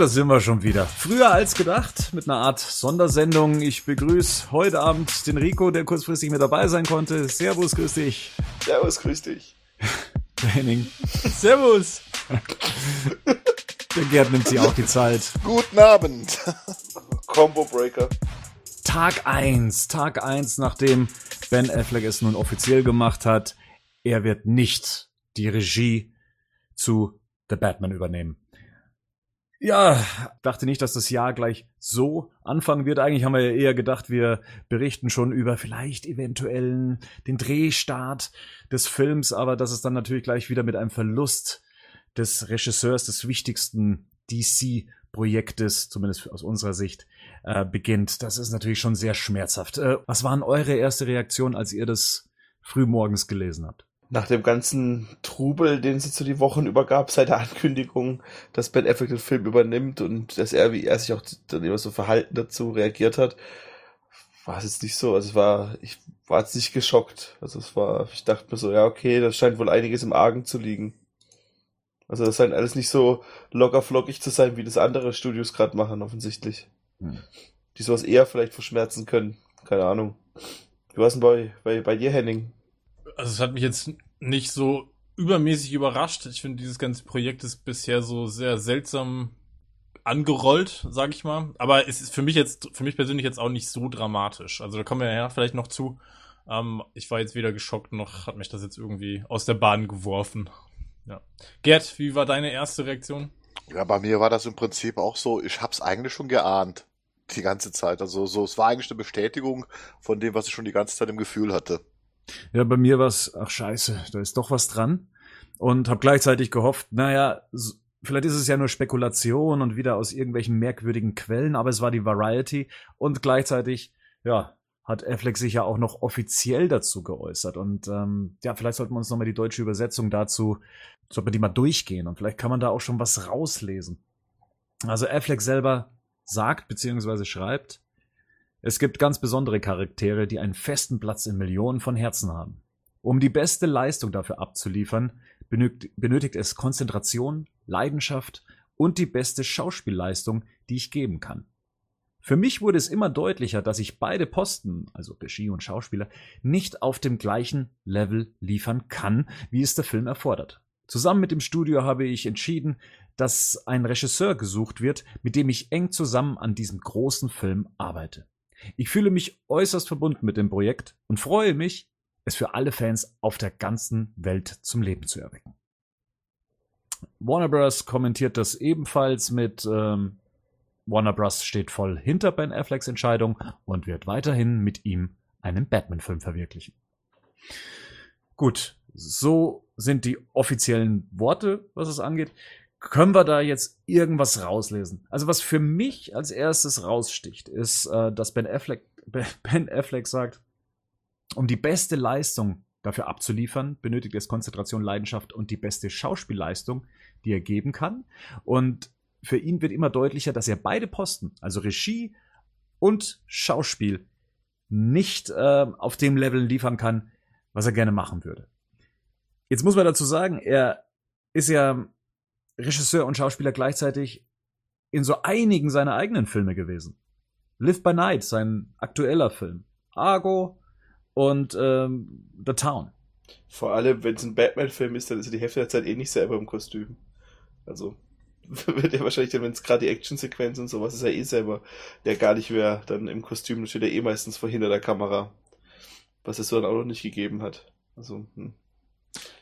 Da sind wir schon wieder. Früher als gedacht, mit einer Art Sondersendung. Ich begrüße heute Abend den Rico, der kurzfristig mit dabei sein konnte. Servus, grüß dich. Servus, grüß dich. Henning. Servus. Der Gerd nimmt sich auch die Zeit. Guten Abend. Combo Breaker. Tag eins, Tag eins, nachdem Ben Affleck es nun offiziell gemacht hat. Er wird nicht die Regie zu The Batman übernehmen. Ja, dachte nicht, dass das Jahr gleich so anfangen wird. Eigentlich haben wir ja eher gedacht, wir berichten schon über vielleicht eventuellen den Drehstart des Films, aber dass es dann natürlich gleich wieder mit einem Verlust des Regisseurs des wichtigsten DC-Projektes, zumindest aus unserer Sicht, äh, beginnt. Das ist natürlich schon sehr schmerzhaft. Äh, was waren eure erste Reaktion, als ihr das frühmorgens gelesen habt? Nach dem ganzen Trubel, den es jetzt so die Wochen übergab, seit der Ankündigung, dass Ben Affleck den Film übernimmt und dass er, wie er sich auch dann immer so verhalten dazu reagiert hat, war es jetzt nicht so. Also es war, ich war jetzt nicht geschockt. Also es war, ich dachte mir so, ja, okay, das scheint wohl einiges im Argen zu liegen. Also das scheint alles nicht so locker flockig zu sein, wie das andere Studios gerade machen, offensichtlich. Hm. Die sowas eher vielleicht verschmerzen können. Keine Ahnung. Wie war es denn bei, bei, bei dir, Henning? Also es hat mich jetzt nicht so übermäßig überrascht. Ich finde, dieses ganze Projekt ist bisher so sehr seltsam angerollt, sag ich mal. Aber es ist für mich jetzt, für mich persönlich jetzt auch nicht so dramatisch. Also da kommen wir ja vielleicht noch zu. Ähm, ich war jetzt weder geschockt noch hat mich das jetzt irgendwie aus der Bahn geworfen. Ja. Gerd, wie war deine erste Reaktion? Ja, bei mir war das im Prinzip auch so, ich hab's eigentlich schon geahnt. Die ganze Zeit. Also so, es war eigentlich eine Bestätigung von dem, was ich schon die ganze Zeit im Gefühl hatte. Ja, bei mir war es, ach scheiße, da ist doch was dran. Und habe gleichzeitig gehofft, naja, vielleicht ist es ja nur Spekulation und wieder aus irgendwelchen merkwürdigen Quellen, aber es war die Variety. Und gleichzeitig, ja, hat Affleck sich ja auch noch offiziell dazu geäußert. Und ähm, ja, vielleicht sollten wir uns nochmal die deutsche Übersetzung dazu, sollten wir die mal durchgehen und vielleicht kann man da auch schon was rauslesen. Also Affleck selber sagt beziehungsweise schreibt, es gibt ganz besondere Charaktere, die einen festen Platz in Millionen von Herzen haben. Um die beste Leistung dafür abzuliefern, benötigt es Konzentration, Leidenschaft und die beste Schauspielleistung, die ich geben kann. Für mich wurde es immer deutlicher, dass ich beide Posten, also Regie und Schauspieler, nicht auf dem gleichen Level liefern kann, wie es der Film erfordert. Zusammen mit dem Studio habe ich entschieden, dass ein Regisseur gesucht wird, mit dem ich eng zusammen an diesem großen Film arbeite. Ich fühle mich äußerst verbunden mit dem Projekt und freue mich, es für alle Fans auf der ganzen Welt zum Leben zu erwecken. Warner Bros. kommentiert das ebenfalls mit ähm, Warner Bros. steht voll hinter Ben Afflecks Entscheidung und wird weiterhin mit ihm einen Batman-Film verwirklichen. Gut, so sind die offiziellen Worte, was es angeht können wir da jetzt irgendwas rauslesen? Also was für mich als erstes raussticht, ist, äh, dass Ben Affleck, Ben Affleck sagt, um die beste Leistung dafür abzuliefern, benötigt es Konzentration, Leidenschaft und die beste Schauspielleistung, die er geben kann. Und für ihn wird immer deutlicher, dass er beide Posten, also Regie und Schauspiel, nicht äh, auf dem Level liefern kann, was er gerne machen würde. Jetzt muss man dazu sagen, er ist ja Regisseur und Schauspieler gleichzeitig in so einigen seiner eigenen Filme gewesen. Live by Night, sein aktueller Film. Argo und ähm, The Town. Vor allem, wenn es ein Batman-Film ist, dann ist er die Hälfte der Zeit eh nicht selber im Kostüm. Also wird er wahrscheinlich dann, wenn es gerade die Actionsequenz und sowas ist, er eh selber, der gar nicht mehr dann im Kostüm, steht er eh meistens vor hinter der Kamera. Was es so dann auch noch nicht gegeben hat. Also, hm.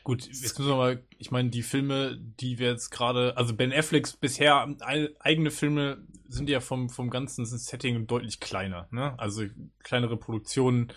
Gut, jetzt müssen wir mal, ich meine, die Filme, die wir jetzt gerade, also Ben Afflecks bisher eigene Filme sind ja vom, vom ganzen Setting deutlich kleiner, ne? Also kleinere Produktionen,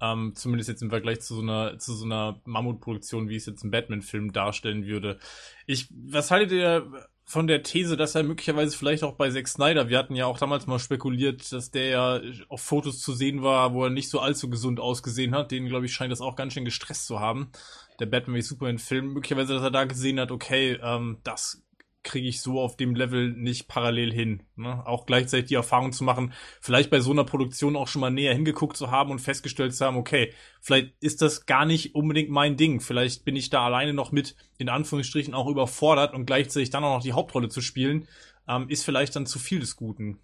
ähm, zumindest jetzt im Vergleich zu so einer, zu so einer Mammutproduktion, wie es jetzt ein Batman-Film darstellen würde. Ich, was haltet ihr von der These, dass er möglicherweise vielleicht auch bei Zack Snyder, wir hatten ja auch damals mal spekuliert, dass der ja auf Fotos zu sehen war, wo er nicht so allzu gesund ausgesehen hat. Den, glaube ich, scheint das auch ganz schön gestresst zu haben der Batman v Superman Film, möglicherweise, dass er da gesehen hat, okay, ähm, das kriege ich so auf dem Level nicht parallel hin. Ne? Auch gleichzeitig die Erfahrung zu machen, vielleicht bei so einer Produktion auch schon mal näher hingeguckt zu haben und festgestellt zu haben, okay, vielleicht ist das gar nicht unbedingt mein Ding. Vielleicht bin ich da alleine noch mit, in Anführungsstrichen, auch überfordert und gleichzeitig dann auch noch die Hauptrolle zu spielen. ähm, ist vielleicht dann zu viel des Guten.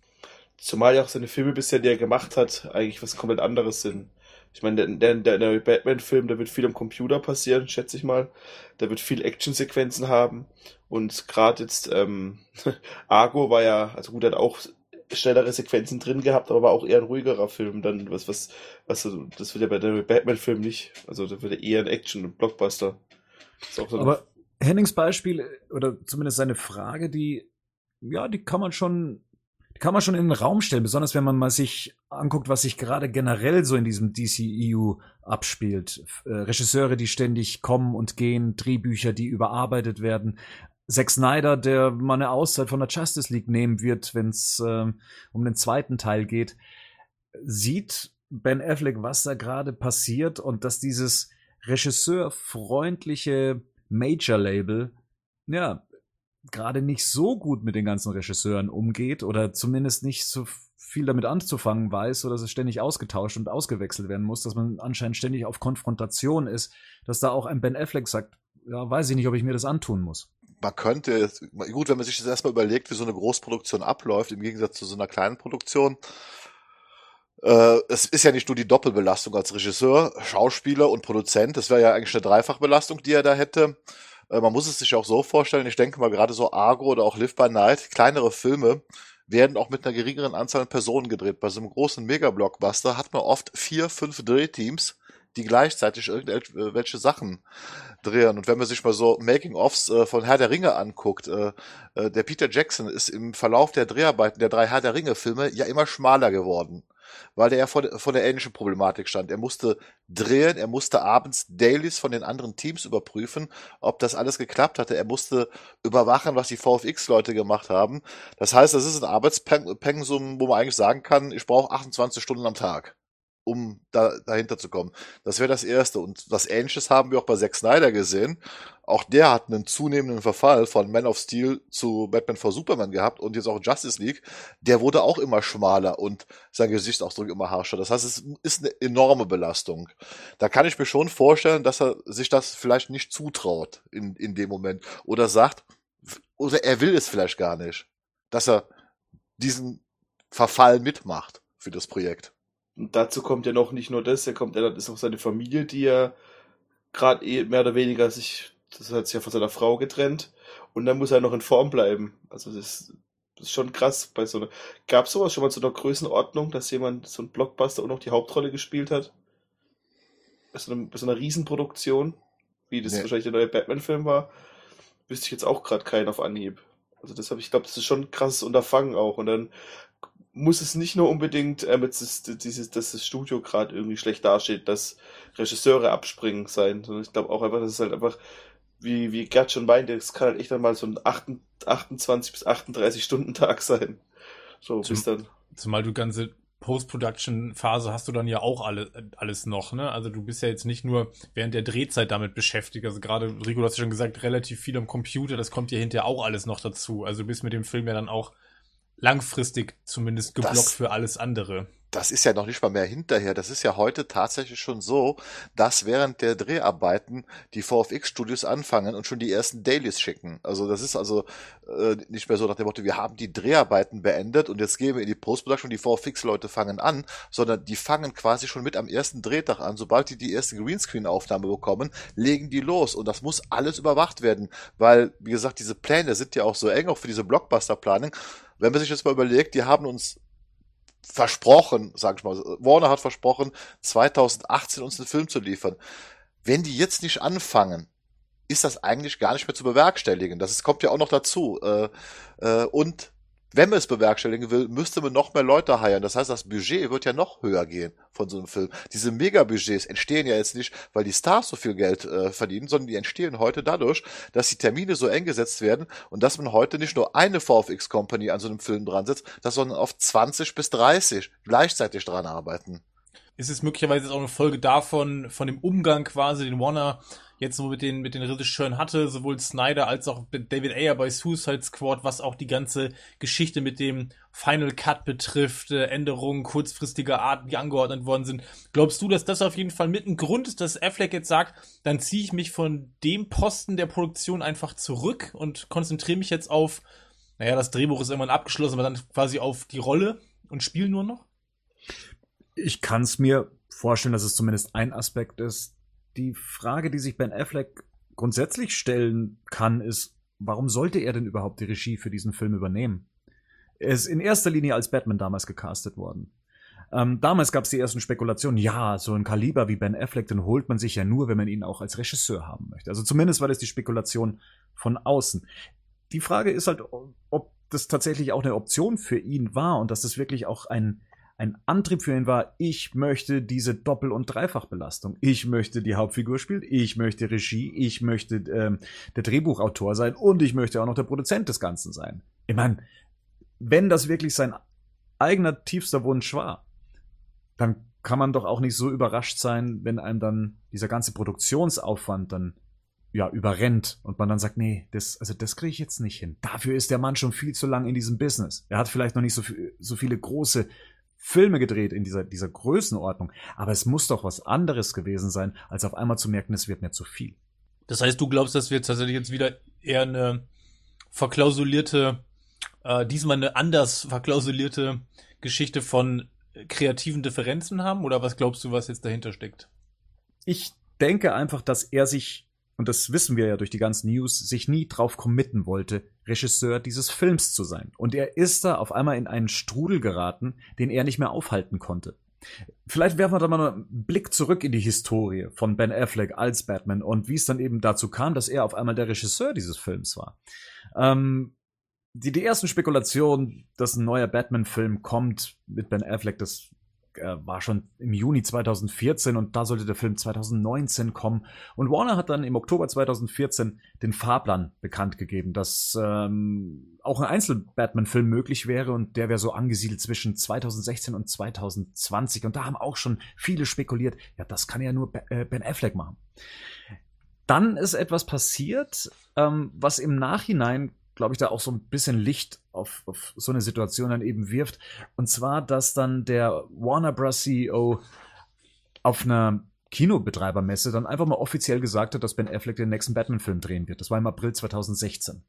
Zumal ja auch seine Filme bisher, die er gemacht hat, eigentlich was komplett anderes sind. Ich meine, der, der, der Batman-Film, da wird viel am Computer passieren, schätze ich mal. Da wird viel Actionsequenzen haben. Und gerade jetzt, ähm, Argo war ja, also gut, hat auch schnellere Sequenzen drin gehabt, aber war auch eher ein ruhigerer Film. Dann, was, was, was, das wird ja bei der Batman-Film nicht. Also, da wird eher ein Action- und Blockbuster. So aber Hennings Beispiel, oder zumindest seine Frage, die, ja, die kann man schon kann man schon in den Raum stellen, besonders wenn man mal sich anguckt, was sich gerade generell so in diesem DCEU abspielt. Äh, Regisseure, die ständig kommen und gehen, Drehbücher, die überarbeitet werden. Zack Snyder, der mal eine Auszeit von der Justice League nehmen wird, wenn es äh, um den zweiten Teil geht, sieht Ben Affleck, was da gerade passiert und dass dieses regisseurfreundliche Major-Label ja gerade nicht so gut mit den ganzen Regisseuren umgeht oder zumindest nicht so viel damit anzufangen weiß oder dass es ständig ausgetauscht und ausgewechselt werden muss, dass man anscheinend ständig auf Konfrontation ist, dass da auch ein Ben Affleck sagt, ja, weiß ich nicht, ob ich mir das antun muss. Man könnte, gut, wenn man sich das erstmal überlegt, wie so eine Großproduktion abläuft, im Gegensatz zu so einer kleinen Produktion, äh, es ist ja nicht nur die Doppelbelastung als Regisseur, Schauspieler und Produzent, das wäre ja eigentlich eine Dreifachbelastung, die er da hätte. Äh, man muss es sich auch so vorstellen, ich denke mal gerade so Argo oder auch Live by Night, kleinere Filme, werden auch mit einer geringeren Anzahl an Personen gedreht. Bei so einem großen Mega-Blockbuster hat man oft vier, fünf Drehteams, die gleichzeitig irgendwelche Sachen drehen. Und wenn man sich mal so Making-ofs äh, von Herr der Ringe anguckt, äh, äh, der Peter Jackson ist im Verlauf der Dreharbeiten der drei Herr der Ringe-Filme ja immer schmaler geworden weil der ja vor, vor der ähnlichen Problematik stand. Er musste drehen, er musste abends Dailies von den anderen Teams überprüfen, ob das alles geklappt hatte. Er musste überwachen, was die VFX-Leute gemacht haben. Das heißt, das ist ein Arbeitspensum, wo man eigentlich sagen kann, ich brauche 28 Stunden am Tag um da, dahinter zu kommen. Das wäre das Erste. Und was Ähnliches haben wir auch bei Zack Snyder gesehen. Auch der hat einen zunehmenden Verfall von Man of Steel zu Batman for Superman gehabt und jetzt auch Justice League. Der wurde auch immer schmaler und sein Gesichtsausdruck immer harscher. Das heißt, es ist eine enorme Belastung. Da kann ich mir schon vorstellen, dass er sich das vielleicht nicht zutraut in, in dem Moment oder sagt, oder er will es vielleicht gar nicht, dass er diesen Verfall mitmacht für das Projekt. Und dazu kommt ja noch nicht nur das, er kommt, er ist auch seine Familie, die er gerade eh mehr oder weniger sich, das hat sich ja von seiner Frau getrennt und dann muss er noch in Form bleiben. Also das, das ist schon krass bei so einer. Gab sowas schon mal zu einer Größenordnung, dass jemand so ein Blockbuster auch noch die Hauptrolle gespielt hat? Bei so, einem, bei so einer Riesenproduktion, wie das nee. wahrscheinlich der neue Batman-Film war, wüsste ich jetzt auch gerade keinen auf Anhieb. Also das habe ich glaube, das ist schon ein krasses Unterfangen auch. Und dann muss es nicht nur unbedingt, ähm, jetzt ist dieses, dass das Studio gerade irgendwie schlecht dasteht, dass Regisseure abspringen sein, sondern ich glaube auch einfach, dass es halt einfach, wie, wie Gerd schon meinte, es kann halt echt einmal so ein 28 bis 38 Stunden Tag sein. So, Zum, bis dann. Zumal du ganze Post-Production-Phase hast du dann ja auch alle, alles noch, ne? Also du bist ja jetzt nicht nur während der Drehzeit damit beschäftigt. Also gerade, Rico, du hast ja schon gesagt, relativ viel am Computer, das kommt ja hinterher auch alles noch dazu. Also du bist mit dem Film ja dann auch langfristig zumindest geblockt das, für alles andere. Das ist ja noch nicht mal mehr hinterher. Das ist ja heute tatsächlich schon so, dass während der Dreharbeiten die VFX-Studios anfangen und schon die ersten Dailies schicken. Also das ist also äh, nicht mehr so nach dem Motto, wir haben die Dreharbeiten beendet und jetzt gehen wir in die Post-Production und die VFX-Leute fangen an, sondern die fangen quasi schon mit am ersten Drehtag an. Sobald die die erste Greenscreen-Aufnahme bekommen, legen die los und das muss alles überwacht werden, weil, wie gesagt, diese Pläne sind ja auch so eng, auch für diese Blockbuster-Planung wenn man sich jetzt mal überlegt, die haben uns versprochen, sag ich mal, Warner hat versprochen, 2018 uns einen Film zu liefern. Wenn die jetzt nicht anfangen, ist das eigentlich gar nicht mehr zu bewerkstelligen. Das kommt ja auch noch dazu. Äh, äh, und wenn man es bewerkstelligen will, müsste man noch mehr Leute heiern. Das heißt, das Budget wird ja noch höher gehen von so einem Film. Diese Megabudgets entstehen ja jetzt nicht, weil die Stars so viel Geld äh, verdienen, sondern die entstehen heute dadurch, dass die Termine so eng gesetzt werden und dass man heute nicht nur eine VFX Company an so einem Film dran setzt, sondern auf 20 bis 30 gleichzeitig dran arbeiten. Ist es möglicherweise auch eine Folge davon, von dem Umgang quasi, den Warner jetzt so mit den, mit den Regisseuren hatte, sowohl Snyder als auch David Ayer bei Suicide Squad, was auch die ganze Geschichte mit dem Final Cut betrifft, äh, Änderungen kurzfristiger Art, die angeordnet worden sind. Glaubst du, dass das auf jeden Fall mit ein Grund ist, dass Affleck jetzt sagt, dann ziehe ich mich von dem Posten der Produktion einfach zurück und konzentriere mich jetzt auf naja, das Drehbuch ist irgendwann abgeschlossen, aber dann quasi auf die Rolle und Spiel nur noch? Ich kann es mir vorstellen, dass es zumindest ein Aspekt ist. Die Frage, die sich Ben Affleck grundsätzlich stellen kann, ist, warum sollte er denn überhaupt die Regie für diesen Film übernehmen? Er ist in erster Linie als Batman damals gecastet worden. Ähm, damals gab es die ersten Spekulationen, ja, so ein Kaliber wie Ben Affleck, den holt man sich ja nur, wenn man ihn auch als Regisseur haben möchte. Also zumindest war das die Spekulation von außen. Die Frage ist halt, ob das tatsächlich auch eine Option für ihn war und dass das wirklich auch ein, ein Antrieb für ihn war, ich möchte diese Doppel- und Dreifachbelastung. Ich möchte die Hauptfigur spielen, ich möchte Regie, ich möchte ähm, der Drehbuchautor sein und ich möchte auch noch der Produzent des Ganzen sein. Ich meine, wenn das wirklich sein eigener tiefster Wunsch war, dann kann man doch auch nicht so überrascht sein, wenn einem dann dieser ganze Produktionsaufwand dann ja überrennt und man dann sagt, nee, das also das kriege ich jetzt nicht hin. Dafür ist der Mann schon viel zu lang in diesem Business. Er hat vielleicht noch nicht so so viele große Filme gedreht in dieser dieser Größenordnung, aber es muss doch was anderes gewesen sein, als auf einmal zu merken, es wird mir zu viel. Das heißt, du glaubst, dass wir tatsächlich jetzt wieder eher eine verklausulierte, äh, diesmal eine anders verklausulierte Geschichte von kreativen Differenzen haben? Oder was glaubst du, was jetzt dahinter steckt? Ich denke einfach, dass er sich, und das wissen wir ja durch die ganzen News, sich nie drauf committen wollte, Regisseur dieses Films zu sein. Und er ist da auf einmal in einen Strudel geraten, den er nicht mehr aufhalten konnte. Vielleicht werfen wir da mal einen Blick zurück in die Historie von Ben Affleck als Batman und wie es dann eben dazu kam, dass er auf einmal der Regisseur dieses Films war. Ähm, die, die ersten Spekulationen, dass ein neuer Batman-Film kommt mit Ben Affleck, das äh, war schon im Juni 2014 und da sollte der Film 2019 kommen. Und Warner hat dann im Oktober 2014 den Fahrplan bekannt gegeben, dass ähm, auch ein Einzel-Batman-Film möglich wäre und der wäre so angesiedelt zwischen 2016 und 2020. Und da haben auch schon viele spekuliert, ja, das kann ja nur äh, Ben Affleck machen. Dann ist etwas passiert, ähm, was im Nachhinein glaube ich, da auch so ein bisschen Licht auf, auf so eine Situation dann eben wirft. Und zwar, dass dann der Warner Bros. CEO auf einer Kinobetreibermesse dann einfach mal offiziell gesagt hat, dass Ben Affleck den nächsten Batman-Film drehen wird. Das war im April 2016.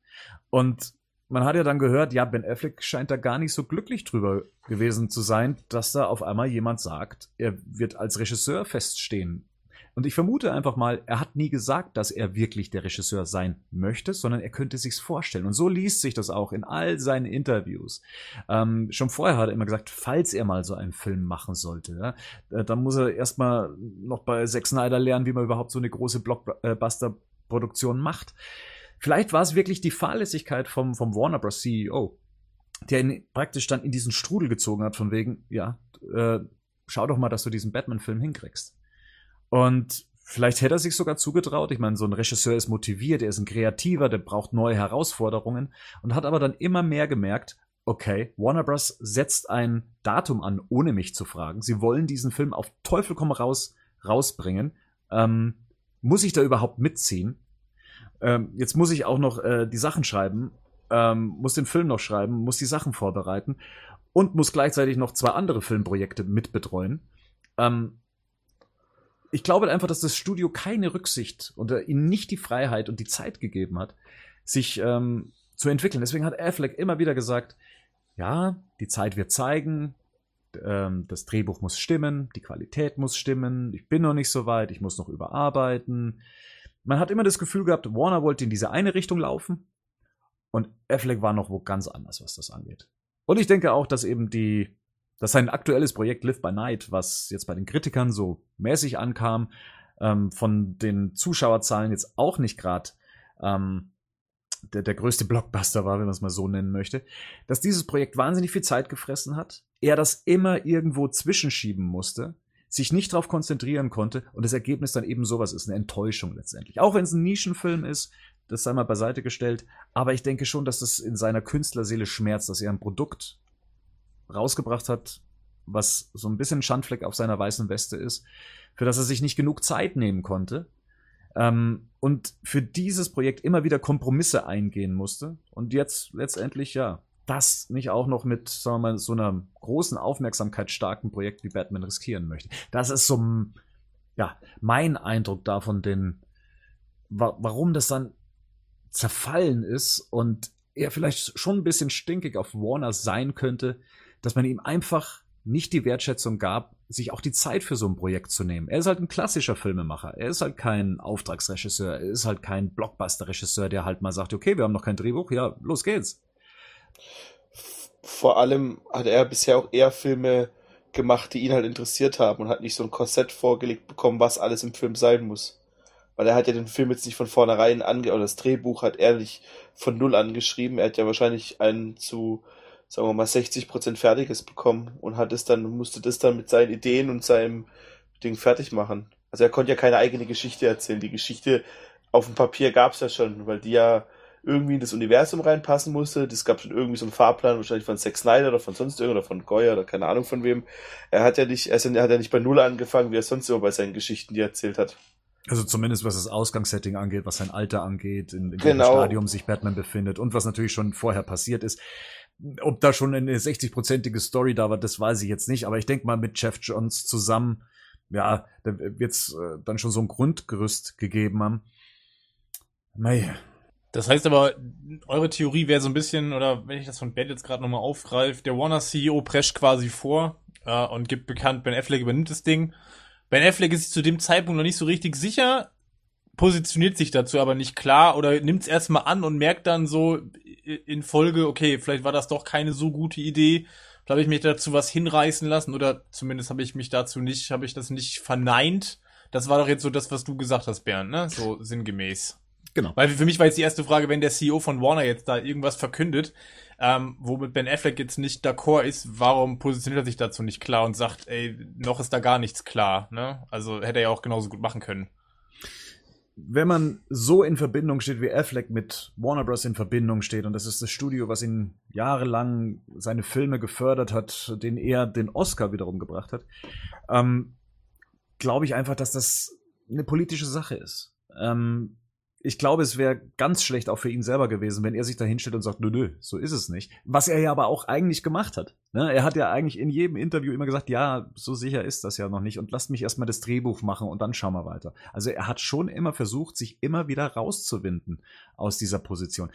Und man hat ja dann gehört, ja, Ben Affleck scheint da gar nicht so glücklich drüber gewesen zu sein, dass da auf einmal jemand sagt, er wird als Regisseur feststehen und ich vermute einfach mal, er hat nie gesagt, dass er wirklich der Regisseur sein möchte, sondern er könnte sich's vorstellen. Und so liest sich das auch in all seinen Interviews. Ähm, schon vorher hat er immer gesagt, falls er mal so einen Film machen sollte, ja, äh, dann muss er erstmal noch bei Zack Snyder lernen, wie man überhaupt so eine große Blockbuster-Produktion macht. Vielleicht war es wirklich die Fahrlässigkeit vom, vom Warner Bros. CEO, der ihn praktisch dann in diesen Strudel gezogen hat, von wegen, ja, äh, schau doch mal, dass du diesen Batman-Film hinkriegst. Und vielleicht hätte er sich sogar zugetraut. Ich meine, so ein Regisseur ist motiviert, er ist ein Kreativer, der braucht neue Herausforderungen und hat aber dann immer mehr gemerkt, okay, Warner Bros. setzt ein Datum an, ohne mich zu fragen. Sie wollen diesen Film auf Teufel komm raus rausbringen. Ähm, muss ich da überhaupt mitziehen? Ähm, jetzt muss ich auch noch äh, die Sachen schreiben, ähm, muss den Film noch schreiben, muss die Sachen vorbereiten und muss gleichzeitig noch zwei andere Filmprojekte mitbetreuen. Ähm, ich glaube einfach, dass das Studio keine Rücksicht oder ihnen nicht die Freiheit und die Zeit gegeben hat, sich ähm, zu entwickeln. Deswegen hat Affleck immer wieder gesagt, ja, die Zeit wird zeigen, ähm, das Drehbuch muss stimmen, die Qualität muss stimmen, ich bin noch nicht so weit, ich muss noch überarbeiten. Man hat immer das Gefühl gehabt, Warner wollte in diese eine Richtung laufen und Affleck war noch wo ganz anders, was das angeht. Und ich denke auch, dass eben die dass sein aktuelles Projekt Live by Night, was jetzt bei den Kritikern so mäßig ankam, ähm, von den Zuschauerzahlen jetzt auch nicht gerade ähm, der, der größte Blockbuster war, wenn man es mal so nennen möchte, dass dieses Projekt wahnsinnig viel Zeit gefressen hat, er das immer irgendwo zwischenschieben musste, sich nicht darauf konzentrieren konnte und das Ergebnis dann eben sowas ist, eine Enttäuschung letztendlich. Auch wenn es ein Nischenfilm ist, das sei mal beiseite gestellt, aber ich denke schon, dass das in seiner Künstlerseele schmerzt, dass er ein Produkt rausgebracht hat, was so ein bisschen Schandfleck auf seiner weißen Weste ist, für das er sich nicht genug Zeit nehmen konnte ähm, und für dieses Projekt immer wieder Kompromisse eingehen musste und jetzt letztendlich ja das nicht auch noch mit sagen wir mal, so einer großen Aufmerksamkeit starken Projekt wie Batman riskieren möchte. Das ist so ja mein Eindruck davon, denn wa warum das dann zerfallen ist und er vielleicht schon ein bisschen stinkig auf Warner sein könnte, dass man ihm einfach nicht die Wertschätzung gab, sich auch die Zeit für so ein Projekt zu nehmen. Er ist halt ein klassischer Filmemacher. Er ist halt kein Auftragsregisseur. Er ist halt kein Blockbuster-Regisseur, der halt mal sagt, okay, wir haben noch kein Drehbuch, ja, los geht's. Vor allem hat er bisher auch eher Filme gemacht, die ihn halt interessiert haben und hat nicht so ein Korsett vorgelegt bekommen, was alles im Film sein muss. Weil er hat ja den Film jetzt nicht von vornherein ange, oder das Drehbuch hat er nicht von null angeschrieben. Er hat ja wahrscheinlich einen zu sagen wir mal, 60 Prozent Fertiges bekommen und hat es dann, musste das dann mit seinen Ideen und seinem Ding fertig machen. Also er konnte ja keine eigene Geschichte erzählen. Die Geschichte auf dem Papier gab es ja schon, weil die ja irgendwie in das Universum reinpassen musste. Das gab schon irgendwie so einen Fahrplan, wahrscheinlich von Zack Snyder oder von sonst irgendwer, oder von Goya oder keine Ahnung von wem. Er hat ja nicht, er, ist, er hat ja nicht bei Null angefangen, wie er sonst immer bei seinen Geschichten, die er erzählt hat. Also zumindest was das Ausgangssetting angeht, was sein Alter angeht, in, in genau. welchem Stadium sich Batman befindet und was natürlich schon vorher passiert ist. Ob da schon eine 60-prozentige Story da war, das weiß ich jetzt nicht. Aber ich denke mal, mit Jeff Johns zusammen, ja, da wird's äh, dann schon so ein Grundgerüst gegeben haben. Mei. Das heißt aber, eure Theorie wäre so ein bisschen, oder wenn ich das von Ben jetzt gerade nochmal aufgreife, der Warner-CEO prescht quasi vor äh, und gibt bekannt, Ben Affleck übernimmt das Ding. Ben Affleck ist sich zu dem Zeitpunkt noch nicht so richtig sicher, positioniert sich dazu aber nicht klar oder nimmt es erstmal an und merkt dann so in Folge, okay, vielleicht war das doch keine so gute Idee. Da habe ich mich dazu was hinreißen lassen oder zumindest habe ich mich dazu nicht, habe ich das nicht verneint. Das war doch jetzt so das, was du gesagt hast, Bernd, ne? So sinngemäß. Genau. Weil für mich war jetzt die erste Frage, wenn der CEO von Warner jetzt da irgendwas verkündet, ähm, womit Ben Affleck jetzt nicht d'accord ist, warum positioniert er sich dazu nicht klar und sagt, ey, noch ist da gar nichts klar, ne? Also hätte er ja auch genauso gut machen können wenn man so in Verbindung steht, wie Affleck mit Warner Bros. in Verbindung steht, und das ist das Studio, was ihn jahrelang seine Filme gefördert hat, den er den Oscar wiederum gebracht hat, ähm, glaube ich einfach, dass das eine politische Sache ist. Ähm, ich glaube, es wäre ganz schlecht auch für ihn selber gewesen, wenn er sich da hinstellt und sagt, nö, nö, so ist es nicht. Was er ja aber auch eigentlich gemacht hat. Ne? Er hat ja eigentlich in jedem Interview immer gesagt, ja, so sicher ist das ja noch nicht und lasst mich erstmal das Drehbuch machen und dann schauen wir weiter. Also er hat schon immer versucht, sich immer wieder rauszuwinden aus dieser Position.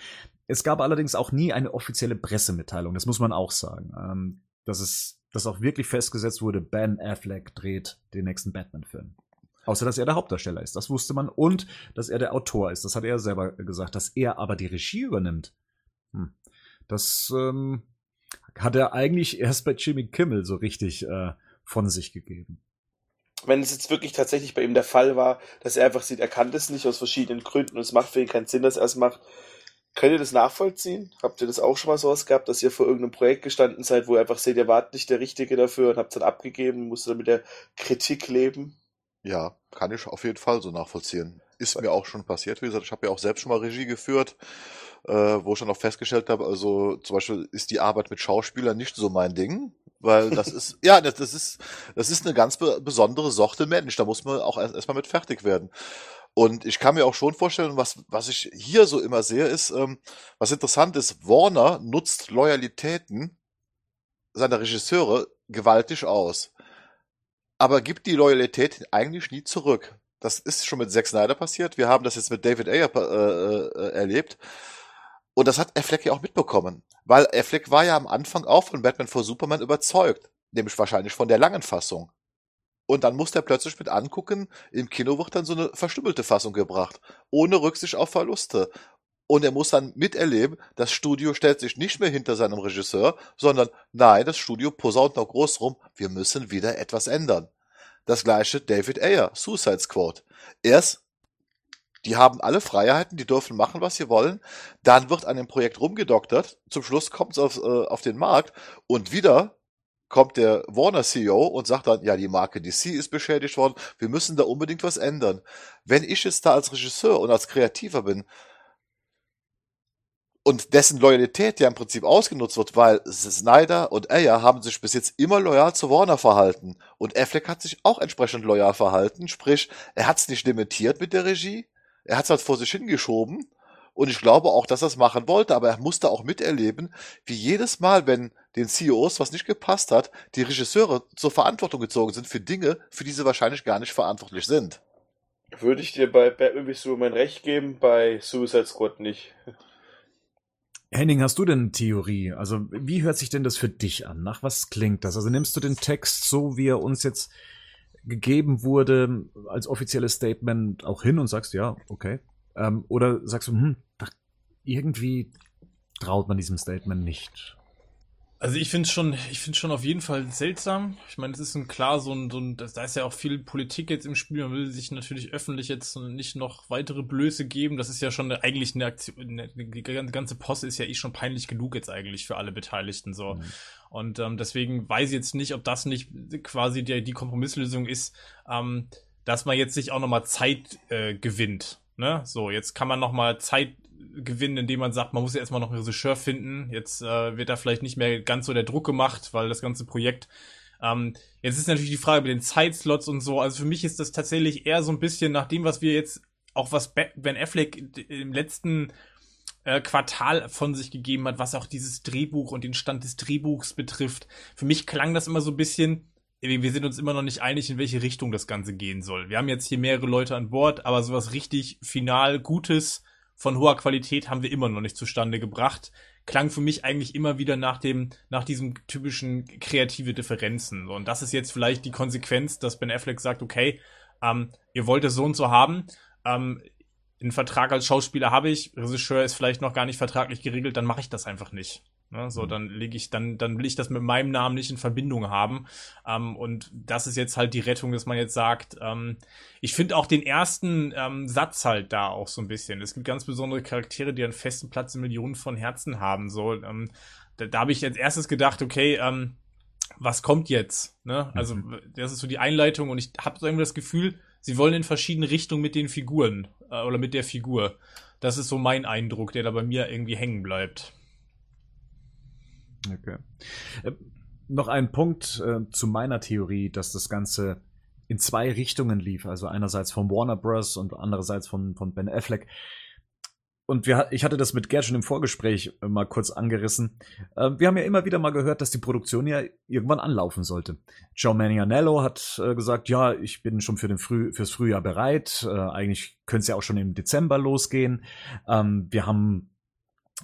Es gab allerdings auch nie eine offizielle Pressemitteilung, das muss man auch sagen. Ähm, dass es, dass auch wirklich festgesetzt wurde, Ben Affleck dreht den nächsten Batman-Film. Außer dass er der Hauptdarsteller ist. Das wusste man. Und dass er der Autor ist. Das hat er selber gesagt. Dass er aber die Regie übernimmt. Hm. Das ähm, hat er eigentlich erst bei Jimmy Kimmel so richtig äh, von sich gegeben. Wenn es jetzt wirklich tatsächlich bei ihm der Fall war, dass er einfach sieht, er kann das nicht aus verschiedenen Gründen und es macht für ihn keinen Sinn, dass er es macht, Könnt ihr das nachvollziehen? Habt ihr das auch schon mal sowas gehabt, dass ihr vor irgendeinem Projekt gestanden seid, wo ihr einfach seht, ihr wart nicht der Richtige dafür und habt es dann abgegeben, musstet dann mit der Kritik leben? Ja, kann ich auf jeden Fall so nachvollziehen. Ist mir auch schon passiert. Wie gesagt, ich habe ja auch selbst schon mal Regie geführt, äh, wo ich dann auch festgestellt habe, also zum Beispiel ist die Arbeit mit Schauspielern nicht so mein Ding, weil das ist, ja, das, das ist, das ist eine ganz be besondere Sorte Mensch. Da muss man auch erstmal erst mit fertig werden. Und ich kann mir auch schon vorstellen, was, was ich hier so immer sehe, ist, ähm, was interessant ist, Warner nutzt Loyalitäten seiner Regisseure gewaltig aus aber gibt die Loyalität eigentlich nie zurück. Das ist schon mit Zack Snyder passiert. Wir haben das jetzt mit David Ayer äh, äh, erlebt. Und das hat Affleck ja auch mitbekommen. Weil Affleck war ja am Anfang auch von Batman vor Superman überzeugt. Nämlich wahrscheinlich von der langen Fassung. Und dann muss er plötzlich mit angucken, im Kino wird dann so eine verstümmelte Fassung gebracht. Ohne Rücksicht auf Verluste. Und er muss dann miterleben, das Studio stellt sich nicht mehr hinter seinem Regisseur, sondern nein, das Studio posaunt noch groß rum, wir müssen wieder etwas ändern. Das gleiche David Ayer, Suicide Squad. Erst, die haben alle Freiheiten, die dürfen machen, was sie wollen. Dann wird an dem Projekt rumgedoktert. Zum Schluss kommt es auf, äh, auf den Markt und wieder kommt der Warner CEO und sagt dann, ja, die Marke DC ist beschädigt worden, wir müssen da unbedingt was ändern. Wenn ich jetzt da als Regisseur und als Kreativer bin, und dessen Loyalität ja im Prinzip ausgenutzt wird, weil Snyder und Ayer haben sich bis jetzt immer loyal zu Warner verhalten. Und Affleck hat sich auch entsprechend loyal verhalten, sprich, er hat es nicht dementiert mit der Regie, er hat es halt vor sich hingeschoben. Und ich glaube auch, dass er es machen wollte, aber er musste auch miterleben, wie jedes Mal, wenn den CEOs was nicht gepasst hat, die Regisseure zur Verantwortung gezogen sind für Dinge, für die sie wahrscheinlich gar nicht verantwortlich sind. Würde ich dir bei Batman wie Superman recht geben, bei Suicide Squad nicht. Henning, hast du denn eine Theorie? Also, wie hört sich denn das für dich an? Nach was klingt das? Also, nimmst du den Text so, wie er uns jetzt gegeben wurde, als offizielles Statement auch hin und sagst, ja, okay. Ähm, oder sagst du, hm, irgendwie traut man diesem Statement nicht? Also ich finde schon, ich finde schon auf jeden Fall seltsam. Ich meine, es ist ein klar so ein, so ein, da ist ja auch viel Politik jetzt im Spiel. Man will sich natürlich öffentlich jetzt nicht noch weitere Blöße geben. Das ist ja schon eine, eigentlich eine Aktion. Eine, die ganze Posse ist ja eh schon peinlich genug jetzt eigentlich für alle Beteiligten so. Mhm. Und ähm, deswegen weiß ich jetzt nicht, ob das nicht quasi die, die Kompromisslösung ist, ähm, dass man jetzt sich auch nochmal Zeit äh, gewinnt. Ne? So, jetzt kann man nochmal Zeit gewinnen, indem man sagt, man muss ja erstmal noch einen Regisseur finden. Jetzt äh, wird da vielleicht nicht mehr ganz so der Druck gemacht, weil das ganze Projekt. Ähm, jetzt ist natürlich die Frage mit den Zeitslots und so. Also für mich ist das tatsächlich eher so ein bisschen nach dem, was wir jetzt, auch was Ben Affleck im letzten äh, Quartal von sich gegeben hat, was auch dieses Drehbuch und den Stand des Drehbuchs betrifft. Für mich klang das immer so ein bisschen, wir sind uns immer noch nicht einig, in welche Richtung das Ganze gehen soll. Wir haben jetzt hier mehrere Leute an Bord, aber sowas richtig final Gutes von hoher Qualität haben wir immer noch nicht zustande gebracht. Klang für mich eigentlich immer wieder nach dem, nach diesem typischen kreative Differenzen. Und das ist jetzt vielleicht die Konsequenz, dass Ben Affleck sagt, okay, ähm, ihr wollt es so und so haben, ähm, einen Vertrag als Schauspieler habe ich, Regisseur ist vielleicht noch gar nicht vertraglich geregelt, dann mache ich das einfach nicht. Ne, so, mhm. dann lege ich, dann, dann will ich das mit meinem Namen nicht in Verbindung haben. Ähm, und das ist jetzt halt die Rettung, dass man jetzt sagt, ähm, ich finde auch den ersten ähm, Satz halt da auch so ein bisschen. Es gibt ganz besondere Charaktere, die einen festen Platz in Millionen von Herzen haben. So, ähm, da, da habe ich als erstes gedacht, okay, ähm, was kommt jetzt? Ne? Also, mhm. das ist so die Einleitung und ich habe so irgendwie das Gefühl, sie wollen in verschiedene Richtungen mit den Figuren äh, oder mit der Figur. Das ist so mein Eindruck, der da bei mir irgendwie hängen bleibt. Okay. Äh, noch ein Punkt äh, zu meiner Theorie, dass das Ganze in zwei Richtungen lief. Also einerseits von Warner Bros. und andererseits von, von Ben Affleck. Und wir, ich hatte das mit Gerd schon im Vorgespräch äh, mal kurz angerissen. Äh, wir haben ja immer wieder mal gehört, dass die Produktion ja irgendwann anlaufen sollte. Joe Manianello hat äh, gesagt, ja, ich bin schon für den Früh, fürs Frühjahr bereit. Äh, eigentlich könnte es ja auch schon im Dezember losgehen. Ähm, wir haben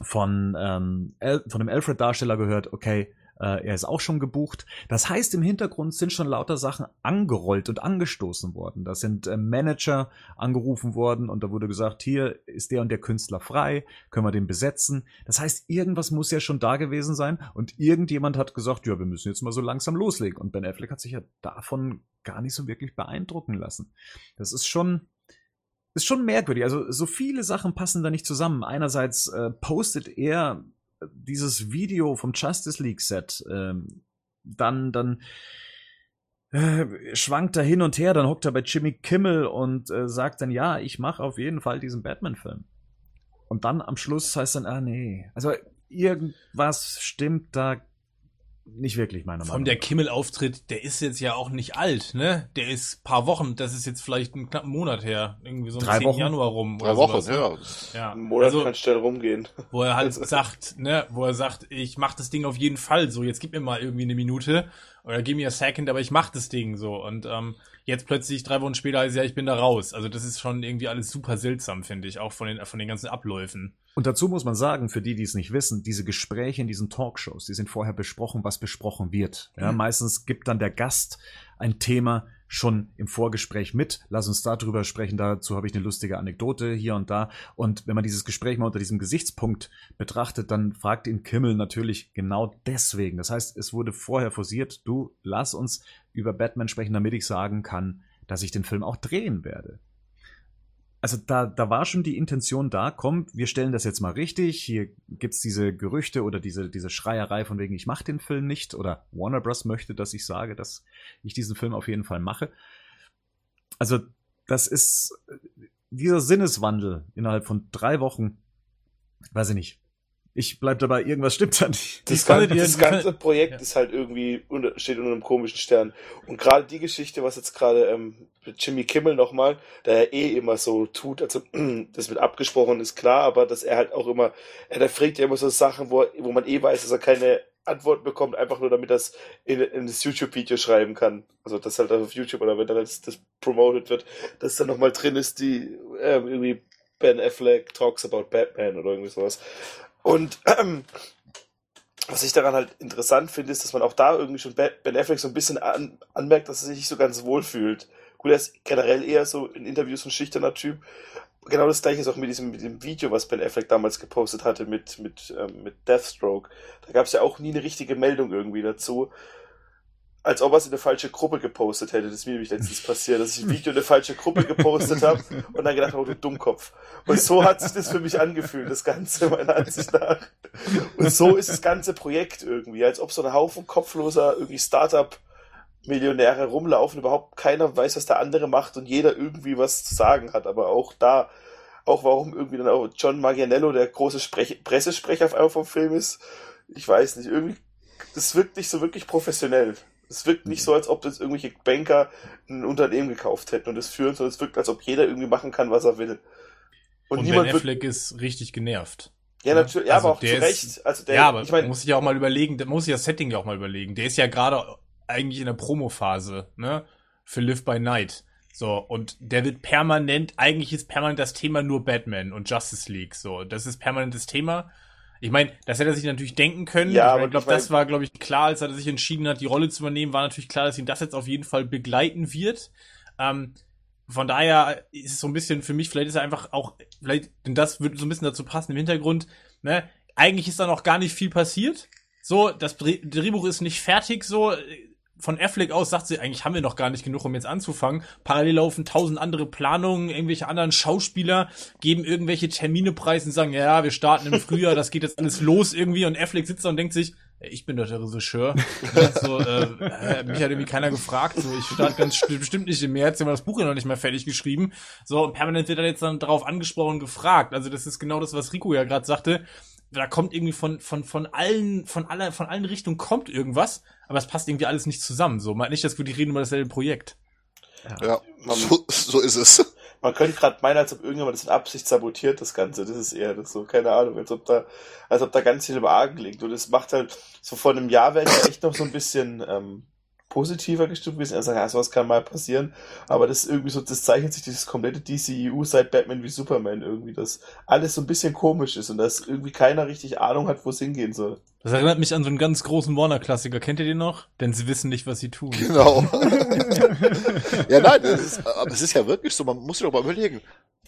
von, ähm, El von dem Alfred-Darsteller gehört, okay, äh, er ist auch schon gebucht. Das heißt, im Hintergrund sind schon lauter Sachen angerollt und angestoßen worden. Da sind äh, Manager angerufen worden und da wurde gesagt, hier ist der und der Künstler frei, können wir den besetzen. Das heißt, irgendwas muss ja schon da gewesen sein und irgendjemand hat gesagt, ja, wir müssen jetzt mal so langsam loslegen. Und Ben Affleck hat sich ja davon gar nicht so wirklich beeindrucken lassen. Das ist schon, ist schon merkwürdig. Also so viele Sachen passen da nicht zusammen. Einerseits äh, postet er dieses Video vom Justice League Set, ähm, dann dann äh, schwankt er hin und her, dann hockt er bei Jimmy Kimmel und äh, sagt dann ja, ich mache auf jeden Fall diesen Batman-Film. Und dann am Schluss heißt dann, ah nee, also irgendwas stimmt da nicht wirklich, meiner Meinung nach. Von der Kimmel-Auftritt, der ist jetzt ja auch nicht alt, ne? Der ist paar Wochen, das ist jetzt vielleicht einen knappen Monat her. Irgendwie so Drei Wochen? Januar rum. Drei Wochen, ja. ja. Ein Monat also, kann schnell rumgehen. Wo er halt sagt, ne, wo er sagt, ich mach das Ding auf jeden Fall so, jetzt gib mir mal irgendwie eine Minute oder gib mir a second, aber ich mach das Ding so. Und ähm, jetzt plötzlich drei Wochen später heißt ja, ich bin da raus. Also das ist schon irgendwie alles super seltsam, finde ich, auch von den, von den ganzen Abläufen. Und dazu muss man sagen, für die, die es nicht wissen, diese Gespräche in diesen Talkshows, die sind vorher besprochen, was besprochen wird. Ja, mhm. Meistens gibt dann der Gast ein Thema schon im Vorgespräch mit. Lass uns darüber sprechen. Dazu habe ich eine lustige Anekdote hier und da. Und wenn man dieses Gespräch mal unter diesem Gesichtspunkt betrachtet, dann fragt ihn Kimmel natürlich genau deswegen. Das heißt, es wurde vorher forciert, du lass uns über Batman sprechen, damit ich sagen kann, dass ich den Film auch drehen werde also da, da war schon die Intention da, komm, wir stellen das jetzt mal richtig. Hier gibt's diese Gerüchte oder diese, diese Schreierei von wegen, ich mache den Film nicht oder Warner Bros. möchte, dass ich sage, dass ich diesen Film auf jeden Fall mache. Also das ist dieser Sinneswandel innerhalb von drei Wochen, weiß ich nicht, ich bleib dabei, irgendwas stimmt da nicht. Das, ganze, das ganze Projekt ja. ist halt irgendwie, unter, steht unter einem komischen Stern. Und gerade die Geschichte, was jetzt gerade ähm, mit Jimmy Kimmel nochmal, der er eh immer so tut, also das mit abgesprochen ist klar, aber dass er halt auch immer, er der fragt ja immer so Sachen, wo, wo man eh weiß, dass er keine Antwort bekommt, einfach nur damit das in, in das YouTube-Video schreiben kann. Also das halt auf YouTube oder wenn dann das, das promoted wird, dass da nochmal drin ist, die ähm, irgendwie Ben Affleck talks about Batman oder irgendwie sowas. Und ähm, was ich daran halt interessant finde, ist, dass man auch da irgendwie schon Ben Affleck so ein bisschen an, anmerkt, dass er sich nicht so ganz wohl fühlt. Gut, er ist generell eher so in Interviews ein schüchterner Typ. Genau das gleiche ist auch mit diesem, mit dem Video, was Ben Affleck damals gepostet hatte mit, mit, ähm, mit Deathstroke. Da gab es ja auch nie eine richtige Meldung irgendwie dazu als ob er es in eine falsche Gruppe gepostet hätte. Das ist mir nämlich letztens passiert, dass ich ein Video in eine falsche Gruppe gepostet habe und dann gedacht habe, oh, du Dummkopf. Und so hat sich das für mich angefühlt, das Ganze, meiner Ansicht nach. Und so ist das ganze Projekt irgendwie, als ob so ein Haufen kopfloser irgendwie Startup Millionäre rumlaufen, überhaupt keiner weiß, was der andere macht und jeder irgendwie was zu sagen hat. Aber auch da, auch warum irgendwie dann auch John Magianello der große Sprech Pressesprecher auf einmal vom Film ist, ich weiß nicht, irgendwie, das wirkt nicht so wirklich professionell. Es wirkt nicht so, als ob das irgendwelche Banker ein Unternehmen gekauft hätten und es führen, sondern es wirkt, als ob jeder irgendwie machen kann, was er will. Und, und niemand Ben Affleck ist richtig genervt. Ja, natürlich, ja, also aber auch zu Recht. Also der, ja, aber ich mein, muss sich ja auch mal überlegen, muss sich das Setting ja auch mal überlegen. Der ist ja gerade eigentlich in der Promo-Phase, ne? Für Live by Night. So, und der wird permanent, eigentlich ist permanent das Thema nur Batman und Justice League. So, das ist permanentes Thema. Ich meine, das hätte er sich natürlich denken können. Ja, ich, ich glaube, das war, glaube ich, klar, als er sich entschieden hat, die Rolle zu übernehmen, war natürlich klar, dass ihn das jetzt auf jeden Fall begleiten wird. Ähm, von daher ist es so ein bisschen für mich, vielleicht ist er einfach auch, vielleicht, denn das würde so ein bisschen dazu passen im Hintergrund, ne? Eigentlich ist da noch gar nicht viel passiert. So, das Drehbuch ist nicht fertig, so von Affleck aus sagt sie, eigentlich haben wir noch gar nicht genug, um jetzt anzufangen. Parallel laufen tausend andere Planungen, irgendwelche anderen Schauspieler geben irgendwelche Termine preis und sagen, ja, wir starten im Frühjahr, das geht jetzt alles los irgendwie. Und Affleck sitzt da und denkt sich, ich bin doch der Regisseur. so, äh, mich hat irgendwie keiner gefragt. So, ich starte ganz bestimmt nicht im März, immer das Buch ja noch nicht mehr fertig geschrieben. So, und permanent wird er jetzt dann darauf angesprochen, gefragt. Also das ist genau das, was Rico ja gerade sagte da kommt irgendwie von, von, von allen, von aller, von allen Richtungen kommt irgendwas, aber es passt irgendwie alles nicht zusammen. So, man nicht, dass wir die reden über dasselbe Projekt. Ja, ja man, so, so ist es. Man könnte gerade meinen, als ob irgendjemand das in Absicht sabotiert, das Ganze. Das ist eher das so, keine Ahnung, als ob da, als ob da ganz viel im Argen liegt. Und es macht halt, so vor einem Jahr wäre ich echt noch so ein bisschen, ähm, positiver gestimmt gewesen. Er sagt, ja, sowas kann mal passieren. Aber das ist irgendwie so, das zeichnet sich dieses komplette DCEU seit Batman wie Superman irgendwie, dass alles so ein bisschen komisch ist und dass irgendwie keiner richtig Ahnung hat, wo es hingehen soll. Das erinnert mich an so einen ganz großen Warner-Klassiker. Kennt ihr den noch? Denn sie wissen nicht, was sie tun. Genau. ja, nein, es ist, aber es ist ja wirklich so, man muss sich doch mal überlegen.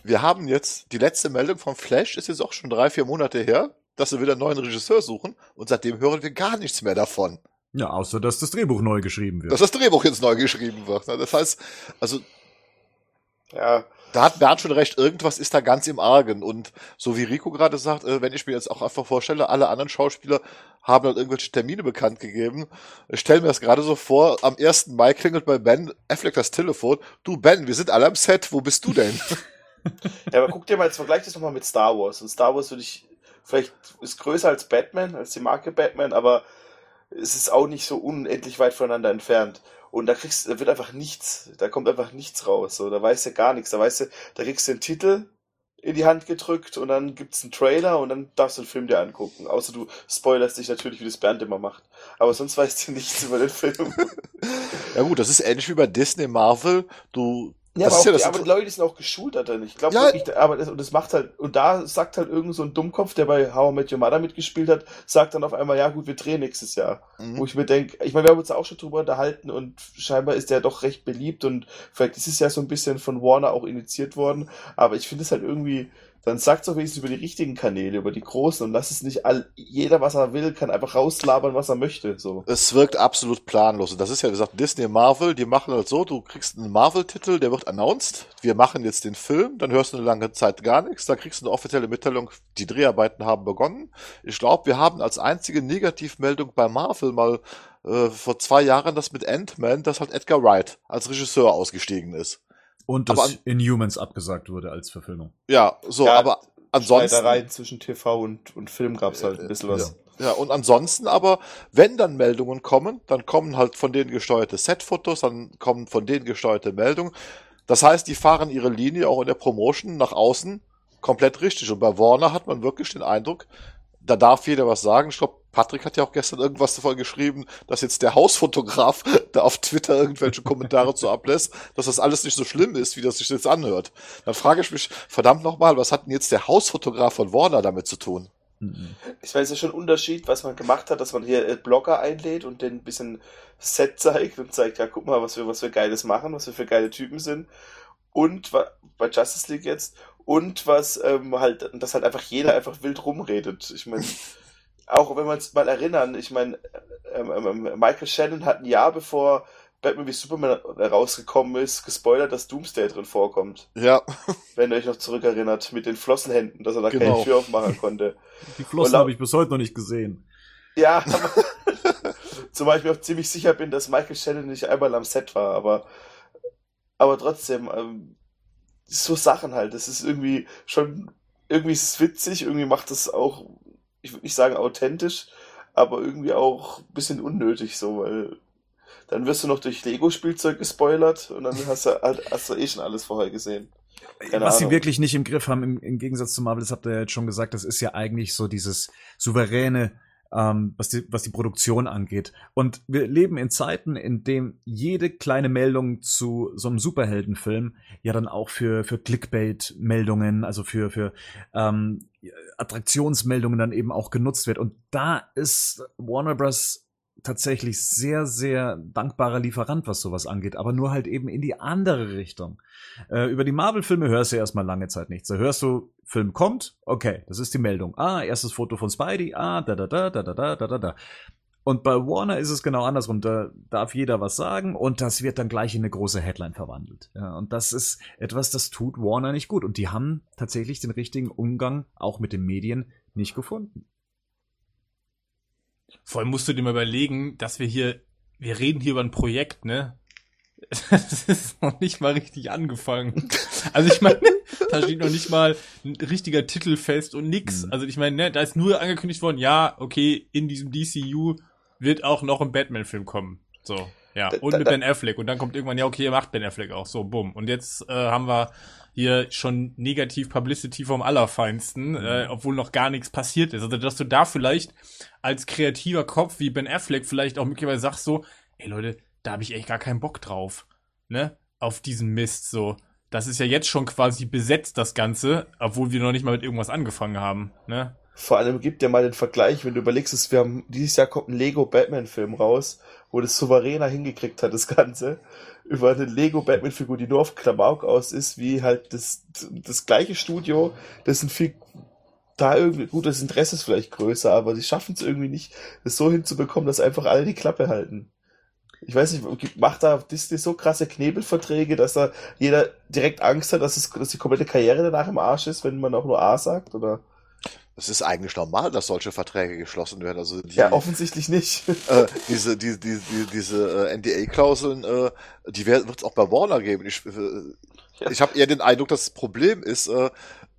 Wir haben jetzt, die letzte Meldung vom Flash ist jetzt auch schon drei, vier Monate her, dass sie wieder einen neuen Regisseur suchen und seitdem hören wir gar nichts mehr davon. Ja, außer dass das Drehbuch neu geschrieben wird. Dass das Drehbuch jetzt neu geschrieben wird. Ne? Das heißt, also ja, da hat Bernd schon recht, irgendwas ist da ganz im Argen. Und so wie Rico gerade sagt, äh, wenn ich mir jetzt auch einfach vorstelle, alle anderen Schauspieler haben halt irgendwelche Termine bekannt gegeben. Ich stelle mir das gerade so vor, am 1. Mai klingelt bei Ben Affleck das Telefon. Du Ben, wir sind alle am Set, wo bist du denn? ja, aber guck dir mal, jetzt vergleich das nochmal mit Star Wars. Und Star Wars würde ich, vielleicht ist größer als Batman, als die Marke Batman, aber es ist auch nicht so unendlich weit voneinander entfernt. Und da kriegst, da wird einfach nichts, da kommt einfach nichts raus. So, da weißt du gar nichts. Da weißt du, da kriegst du den Titel in die Hand gedrückt und dann gibt's einen Trailer und dann darfst du den Film dir angucken. Außer du spoilerst dich natürlich, wie das Bernd immer macht. Aber sonst weißt du nichts über den Film. ja gut, das ist ähnlich wie bei Disney Marvel. Du ja, das aber, auch, ja das aber die Leute sind auch geschult da drin. Ich glaube ja. wirklich, aber das, und das macht halt, und da sagt halt irgend so ein Dummkopf, der bei How I Met Your Mother mitgespielt hat, sagt dann auf einmal, ja gut, wir drehen nächstes Jahr. Mhm. Wo ich mir denke, ich meine, wir haben uns auch schon drüber unterhalten und scheinbar ist der doch recht beliebt und vielleicht ist es ja so ein bisschen von Warner auch initiiert worden, aber ich finde es halt irgendwie, dann sagt doch wenigstens über die richtigen Kanäle, über die großen und lass es nicht all, jeder, was er will, kann einfach rauslabern, was er möchte, so. Es wirkt absolut planlos und das ist ja, wie gesagt, Disney Marvel, die machen halt so, du kriegst einen Marvel-Titel, der wird announced, wir machen jetzt den Film, dann hörst du eine lange Zeit gar nichts, dann kriegst du eine offizielle Mitteilung, die Dreharbeiten haben begonnen. Ich glaube, wir haben als einzige Negativmeldung bei Marvel mal äh, vor zwei Jahren das mit Ant-Man, dass halt Edgar Wright als Regisseur ausgestiegen ist. Und dass an, Inhumans abgesagt wurde als Verfilmung. Ja, so, ja, aber ansonsten. Streitereien zwischen TV und, und Film gab's halt ein bisschen was. Ja. ja, und ansonsten aber, wenn dann Meldungen kommen, dann kommen halt von denen gesteuerte Setfotos, dann kommen von denen gesteuerte Meldungen. Das heißt, die fahren ihre Linie auch in der Promotion nach außen komplett richtig. Und bei Warner hat man wirklich den Eindruck, da darf jeder was sagen. Ich glaube, Patrick hat ja auch gestern irgendwas davon geschrieben, dass jetzt der Hausfotograf da auf Twitter irgendwelche Kommentare zu ablässt, dass das alles nicht so schlimm ist, wie das sich jetzt anhört. Dann frage ich mich, verdammt nochmal, was hat denn jetzt der Hausfotograf von Warner damit zu tun? Mhm. Ich weiß ja schon Unterschied, was man gemacht hat, dass man hier Blogger einlädt und den ein bisschen Set zeigt und zeigt, ja, guck mal, was wir, was wir Geiles machen, was wir für geile Typen sind. Und bei Justice League jetzt, und was ähm, halt, dass halt einfach jeder einfach wild rumredet. Ich meine, auch wenn wir uns mal erinnern, ich meine, ähm, ähm, Michael Shannon hat ein Jahr bevor Batman wie Superman rausgekommen ist, gespoilert, dass Doomsday drin vorkommt. Ja. Wenn ihr euch noch zurückerinnert, mit den Flossenhänden, dass er da genau. keine Tür aufmachen konnte. Die Flossen habe ich bis heute noch nicht gesehen. Ja, zumal ich mir auch ziemlich sicher bin, dass Michael Shannon nicht einmal am Set war, aber, aber trotzdem, ähm, so Sachen halt, das ist irgendwie schon, irgendwie ist es witzig, irgendwie macht es auch, ich würde nicht sagen authentisch, aber irgendwie auch ein bisschen unnötig so, weil dann wirst du noch durch Lego-Spielzeug gespoilert und dann hast du, halt, hast du eh schon alles vorher gesehen. Keine Was Ahnung. sie wirklich nicht im Griff haben, im, im Gegensatz zu Marvel, das habt ihr ja jetzt schon gesagt, das ist ja eigentlich so dieses souveräne, ähm, was, die, was die Produktion angeht. Und wir leben in Zeiten, in dem jede kleine Meldung zu so einem Superheldenfilm ja dann auch für, für Clickbait-Meldungen, also für, für ähm, Attraktionsmeldungen dann eben auch genutzt wird. Und da ist Warner Bros tatsächlich sehr, sehr dankbarer Lieferant, was sowas angeht, aber nur halt eben in die andere Richtung. Äh, über die Marvel-Filme hörst du erstmal lange Zeit nichts. Da hörst du, Film kommt, okay, das ist die Meldung. Ah, erstes Foto von Spidey, ah, da, da, da, da, da, da, da, da. Und bei Warner ist es genau andersrum. Da darf jeder was sagen und das wird dann gleich in eine große Headline verwandelt. Ja, und das ist etwas, das tut Warner nicht gut. Und die haben tatsächlich den richtigen Umgang auch mit den Medien nicht gefunden. Vor allem musst du dir mal überlegen, dass wir hier, wir reden hier über ein Projekt, ne? Das ist noch nicht mal richtig angefangen. Also ich meine, da steht noch nicht mal ein richtiger Titel fest und nix. Mhm. Also ich meine, ne, da ist nur angekündigt worden, ja, okay, in diesem DCU wird auch noch ein Batman-Film kommen. So, ja. Und mit Ben Affleck. Und dann kommt irgendwann, ja, okay, ihr macht Ben Affleck auch. So, bumm. Und jetzt äh, haben wir hier schon negativ Publicity vom Allerfeinsten, mhm. äh, obwohl noch gar nichts passiert ist. Also, dass du da vielleicht als kreativer Kopf wie Ben Affleck vielleicht auch möglicherweise sagst so, ey Leute, da habe ich echt gar keinen Bock drauf. Ne? Auf diesen Mist so. Das ist ja jetzt schon quasi besetzt, das Ganze, obwohl wir noch nicht mal mit irgendwas angefangen haben. Ne? Vor allem gibt dir mal den Vergleich, wenn du überlegst, dass wir haben, dieses Jahr kommt ein Lego Batman Film raus, wo das souveräner hingekriegt hat, das Ganze über eine Lego Batman Figur, die nur auf Klamauk aus ist, wie halt das, das gleiche Studio, das sind viel, da irgendwie, gut, das Interesse ist vielleicht größer, aber sie schaffen es irgendwie nicht, das so hinzubekommen, dass einfach alle die Klappe halten. Ich weiß nicht, macht da Disney so krasse Knebelverträge, dass da jeder direkt Angst hat, dass, es, dass die komplette Karriere danach im Arsch ist, wenn man auch nur A sagt, oder? Es ist eigentlich normal, dass solche Verträge geschlossen werden. Also die, ja, offensichtlich nicht. Äh, diese die, die, die, diese äh, NDA-Klauseln, äh, die wird es auch bei Warner geben. Ich, äh, ja. ich habe eher den Eindruck, dass das Problem ist, äh,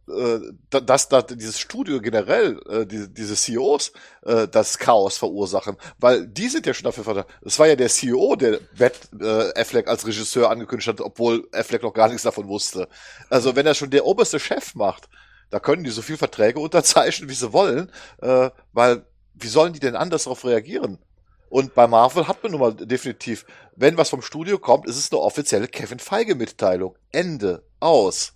äh, dass da dieses Studio generell, äh, die, diese CEOs, äh, das Chaos verursachen, weil die sind ja schon dafür verdammt. Es war ja der CEO, der Matt äh, Affleck als Regisseur angekündigt hat, obwohl Affleck noch gar nichts davon wusste. Also wenn er schon der oberste Chef macht, da können die so viel Verträge unterzeichnen, wie sie wollen, äh, weil wie sollen die denn anders darauf reagieren? Und bei Marvel hat man nun mal definitiv, wenn was vom Studio kommt, ist es eine offizielle Kevin Feige-Mitteilung. Ende. Aus.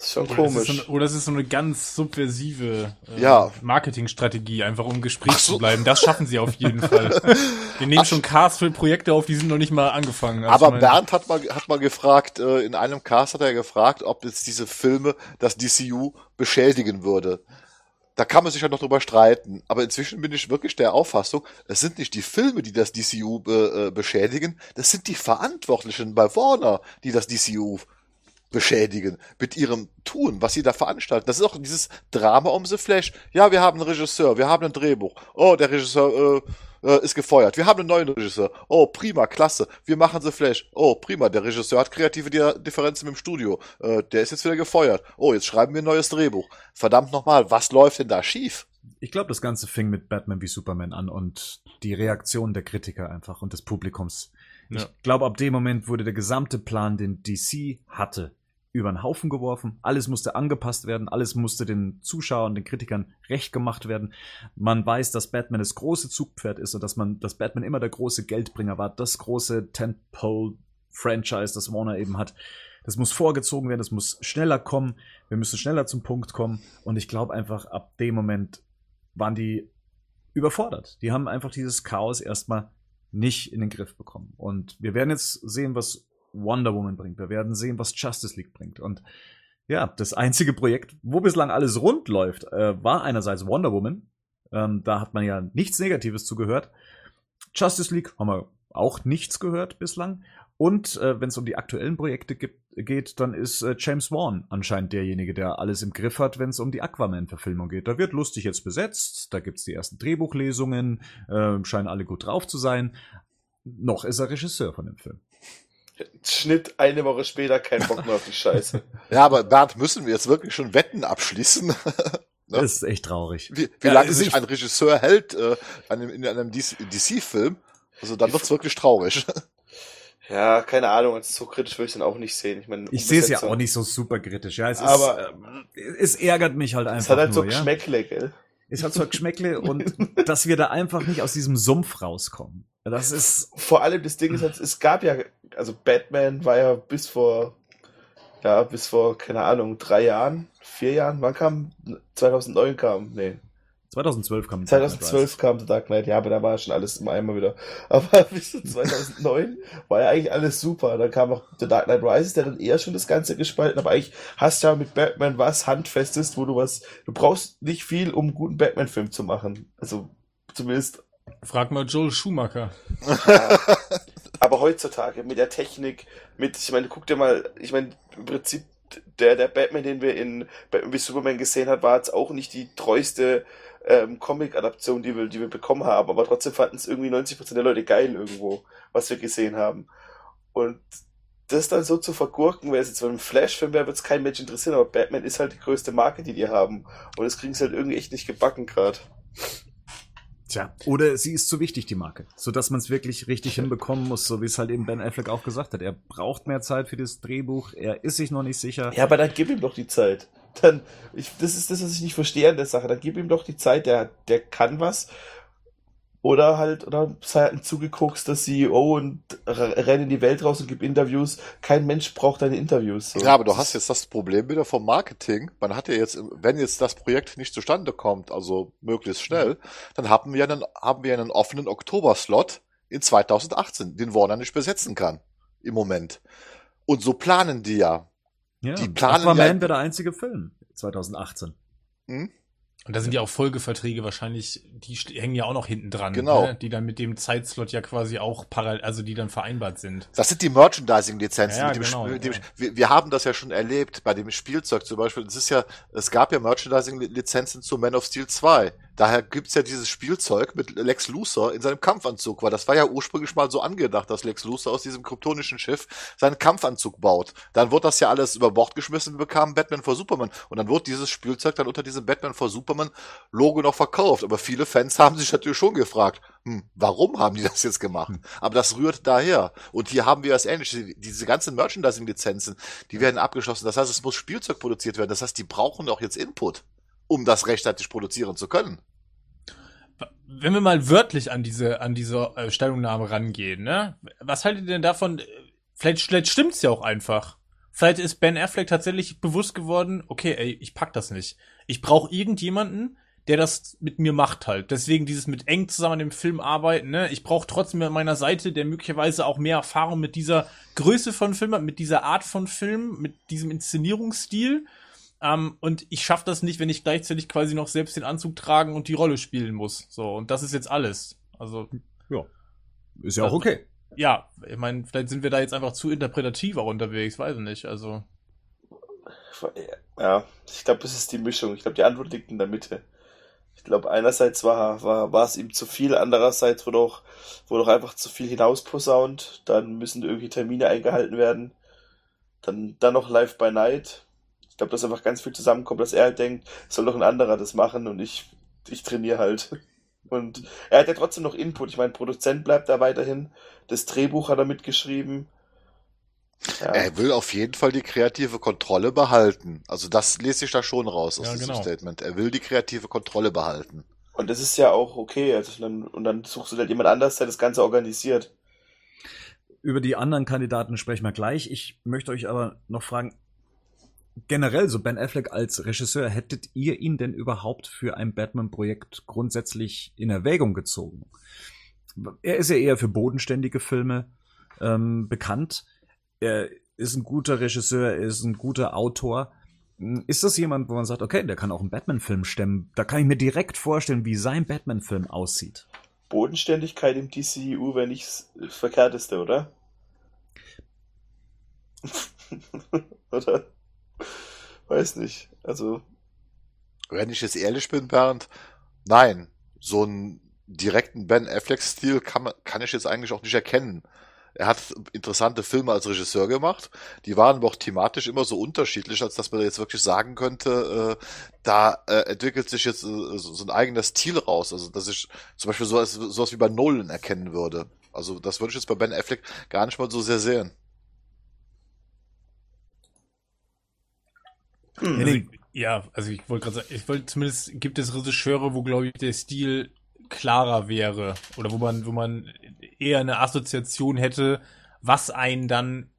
Das ist schon oder komisch. Ist so eine, oder es ist so eine ganz subversive äh, ja. Marketingstrategie, einfach um im Gespräch so. zu bleiben. Das schaffen sie auf jeden Fall. Wir nehmen Ach, schon Cast für Projekte auf, die sind noch nicht mal angefangen. Also aber Bernd hat mal, hat mal gefragt, äh, in einem Cast hat er gefragt, ob jetzt diese Filme das DCU beschädigen würde. Da kann man sich ja noch drüber streiten. Aber inzwischen bin ich wirklich der Auffassung, es sind nicht die Filme, die das DCU äh, beschädigen, das sind die Verantwortlichen bei Warner, die das DCU beschädigen mit ihrem Tun, was sie da veranstalten. Das ist auch dieses Drama um The Flash. Ja, wir haben einen Regisseur, wir haben ein Drehbuch. Oh, der Regisseur äh, äh, ist gefeuert. Wir haben einen neuen Regisseur. Oh, prima, klasse. Wir machen The Flash. Oh, prima, der Regisseur hat kreative Differenzen mit dem Studio. Äh, der ist jetzt wieder gefeuert. Oh, jetzt schreiben wir ein neues Drehbuch. Verdammt nochmal, was läuft denn da schief? Ich glaube, das Ganze fing mit Batman wie Superman an und die Reaktion der Kritiker einfach und des Publikums. Ja. Ich glaube, ab dem Moment wurde der gesamte Plan, den DC hatte, über den Haufen geworfen. Alles musste angepasst werden, alles musste den Zuschauern, den Kritikern recht gemacht werden. Man weiß, dass Batman das große Zugpferd ist und dass man, dass Batman immer der große Geldbringer war, das große Tentpole Franchise, das Warner eben hat. Das muss vorgezogen werden, das muss schneller kommen, wir müssen schneller zum Punkt kommen. Und ich glaube einfach, ab dem Moment waren die überfordert. Die haben einfach dieses Chaos erstmal nicht in den Griff bekommen. Und wir werden jetzt sehen, was Wonder Woman bringt. Wir werden sehen, was Justice League bringt. Und ja, das einzige Projekt, wo bislang alles rund läuft, äh, war einerseits Wonder Woman. Ähm, da hat man ja nichts Negatives zugehört. Justice League haben wir auch nichts gehört bislang. Und äh, wenn es um die aktuellen Projekte gibt, geht, dann ist äh, James Wan anscheinend derjenige, der alles im Griff hat, wenn es um die Aquaman-Verfilmung geht. Da wird lustig jetzt besetzt, da gibt's die ersten Drehbuchlesungen, äh, scheinen alle gut drauf zu sein. Noch ist er Regisseur von dem Film. Schnitt eine Woche später, kein Bock mehr auf die Scheiße. Ja, aber Bernd, müssen wir jetzt wirklich schon Wetten abschließen? Ne? Das ist echt traurig. Wie, wie Ja, lange sich nicht- ein Regisseur hält äh, an einem, in einem DC-Film, also dann wird's wirklich traurig. Ja, keine Ahnung, also so kritisch würde ich dann auch nicht sehen. Ich meine, Ich sehe es ja auch nicht so super kritisch. Ja, es Aber- ist, ähm, es ärgert mich halt einfach Es hat halt so nur, ja. Geschmäckle, gell? Es hat zwar Geschmäckle und dass wir da einfach nicht aus diesem Sumpf rauskommen. Das ist, Vor allem das Ding ist halt, es gab ja, also Batman war ja bis vor, ja, bis vor, keine Ahnung, drei Jahren, vier Jahren, wann kam, 2009 kam, nee, 2012 kam 2012 kam The Dark Knight, ja, aber da war schon alles im Eimer wieder. Aber bis zu 2009 war ja eigentlich alles super. Dann kam auch The Dark Knight Rises, der dann eher schon das Ganze gespalten, aber eigentlich hast du ja mit Batman was Handfestes, wo du was, du brauchst nicht viel, um einen guten Batman-Film zu machen. Also, zumindest Frag mal Joel Schumacher. Aber heutzutage mit der Technik, mit, ich meine, guck dir mal, ich meine, im Prinzip, der, der Batman, den wir in Batman wie Superman gesehen hat, war jetzt auch nicht die treueste ähm, Comic-Adaption, die wir, die wir bekommen haben, aber trotzdem fanden es irgendwie 90% der Leute geil irgendwo, was wir gesehen haben. Und das dann so zu vergurken, wäre es jetzt, ein Flash-Film wäre, wird es kein Mensch interessieren, aber Batman ist halt die größte Marke, die die haben. Und das kriegen sie halt irgendwie echt nicht gebacken gerade. Tja, oder sie ist zu wichtig, die Marke, sodass man es wirklich richtig hinbekommen muss, so wie es halt eben Ben Affleck auch gesagt hat. Er braucht mehr Zeit für das Drehbuch, er ist sich noch nicht sicher. Ja, aber dann gib ihm doch die Zeit. Dann, ich, das ist das, was ich nicht verstehe an der Sache. Dann gib ihm doch die Zeit, der, der kann was. Oder halt, oder sei halt ein zugeguckster CEO und renn in die Welt raus und gib Interviews. Kein Mensch braucht deine Interviews. So. Ja, aber du hast jetzt das Problem wieder vom Marketing. Man hat ja jetzt, wenn jetzt das Projekt nicht zustande kommt, also möglichst schnell, dann haben wir einen, haben wir einen offenen Oktober-Slot in 2018, den Warner nicht besetzen kann. Im Moment. Und so planen die ja. Ja, die planen Aquaman ja- wäre der einzige Film 2018. Hm? Und da sind ja auch Folgeverträge wahrscheinlich, die hängen ja auch noch hinten dran, Genau. ne? die dann mit dem Zeitslot ja quasi auch parallel, also die dann vereinbart sind. Das sind die Merchandising-Lizenzen. Ja, genau, ja. wir, wir haben das ja schon erlebt bei dem Spielzeug zum Beispiel. Es ist ja, es gab ja Merchandising-Lizenzen zu Man of Steel 2. Daher gibt's ja dieses Spielzeug mit Lex Luthor in seinem Kampfanzug, weil das war ja ursprünglich mal so angedacht, dass Lex Luthor aus diesem kryptonischen Schiff seinen Kampfanzug baut. Dann wird das ja alles über Bord geschmissen, wir bekamen Batman vor Superman. Und dann wird dieses Spielzeug dann unter diesem Batman vor Superman Logo noch verkauft. Aber viele Fans haben sich natürlich schon gefragt, hm, warum haben die das jetzt gemacht? Aber das rührt daher. Und hier haben wir das ähnliche. Diese ganzen Merchandising-Lizenzen, die werden abgeschlossen. Das heißt, es muss Spielzeug produziert werden. Das heißt, die brauchen auch jetzt Input, um das rechtzeitig produzieren zu können. Wenn wir mal wörtlich an diese, an diese äh, Stellungnahme rangehen, ne? Was haltet ihr denn davon? Vielleicht, vielleicht stimmt's ja auch einfach. Vielleicht ist Ben Affleck tatsächlich bewusst geworden, okay, ey, ich pack das nicht. Ich brauche irgendjemanden, der das mit mir macht halt. Deswegen dieses mit eng zusammen an dem Film arbeiten, ne? Ich brauche trotzdem an meiner Seite, der möglicherweise auch mehr Erfahrung mit dieser Größe von Film hat, mit dieser Art von Film, mit diesem Inszenierungsstil. Ähm, und ich schaff das nicht, wenn ich gleichzeitig quasi noch selbst den Anzug tragen und die Rolle spielen muss. So, und das ist jetzt alles. Also, Ist ja auch okay. ja, ich meine, vielleicht sind wir da jetzt einfach zu interpretativ auch unterwegs, weiß ich nicht. Also, Ja, ich glaube, das ist die Mischung. Ich glaube, die Antwort liegt in der Mitte. Ich glaube, einerseits war, war, war es ihm zu viel, andererseits wurde auch, wurde auch einfach zu viel hinausposaunt. Dann müssen irgendwie Termine eingehalten werden. Dann, dann noch Live by Night. Ich glaube, dass einfach ganz viel zusammenkommt, dass er halt denkt, soll doch ein anderer das machen und ich, ich trainiere halt. Und er hat ja trotzdem noch Input. Ich meine, Produzent bleibt da weiterhin. Das Drehbuch hat er mitgeschrieben. Ja. Er will auf jeden Fall die kreative Kontrolle behalten. Also das lese ich da schon raus aus Ja, diesem genau. Statement. Er will die kreative Kontrolle behalten. Und das ist ja auch okay. Also dann, und dann suchst du halt jemand anders, der das Ganze organisiert. über die anderen Kandidaten sprechen wir gleich. Ich möchte euch aber noch fragen, generell so Ben Affleck als Regisseur, hättet ihr ihn denn überhaupt für ein Batman-Projekt grundsätzlich in Erwägung gezogen? Er ist ja eher für bodenständige Filme ähm, bekannt. Er ist ein guter Regisseur, er ist ein guter Autor. Ist das jemand, wo man sagt, okay, der kann auch einen Batman-Film stemmen? Da kann ich mir direkt vorstellen, wie sein Batman-Film aussieht. Bodenständigkeit im DCU wäre nicht das Verkehrteste, oder? oder? Weiß nicht. Also. Wenn ich jetzt ehrlich bin, Bernd, nein. So einen direkten Ben Affleck-Stil kann, kann ich jetzt eigentlich auch nicht erkennen. Er hat interessante Filme als Regisseur gemacht. Die waren aber auch thematisch immer so unterschiedlich, als dass man jetzt wirklich sagen könnte, äh, da äh, entwickelt sich jetzt äh, so, so, ein eigener Stil raus. Also, dass ich zum Beispiel sowas, sowas wie bei Nolan erkennen würde. Also, das würde ich jetzt bei Ben Affleck gar nicht mal so sehr sehen. Also, ja, also ich wollte gerade sagen, ich wollte zumindest gibt es Regisseure, wo glaube ich der Stil klarer wäre oder wo man wo man eher eine Assoziation hätte, was einen dann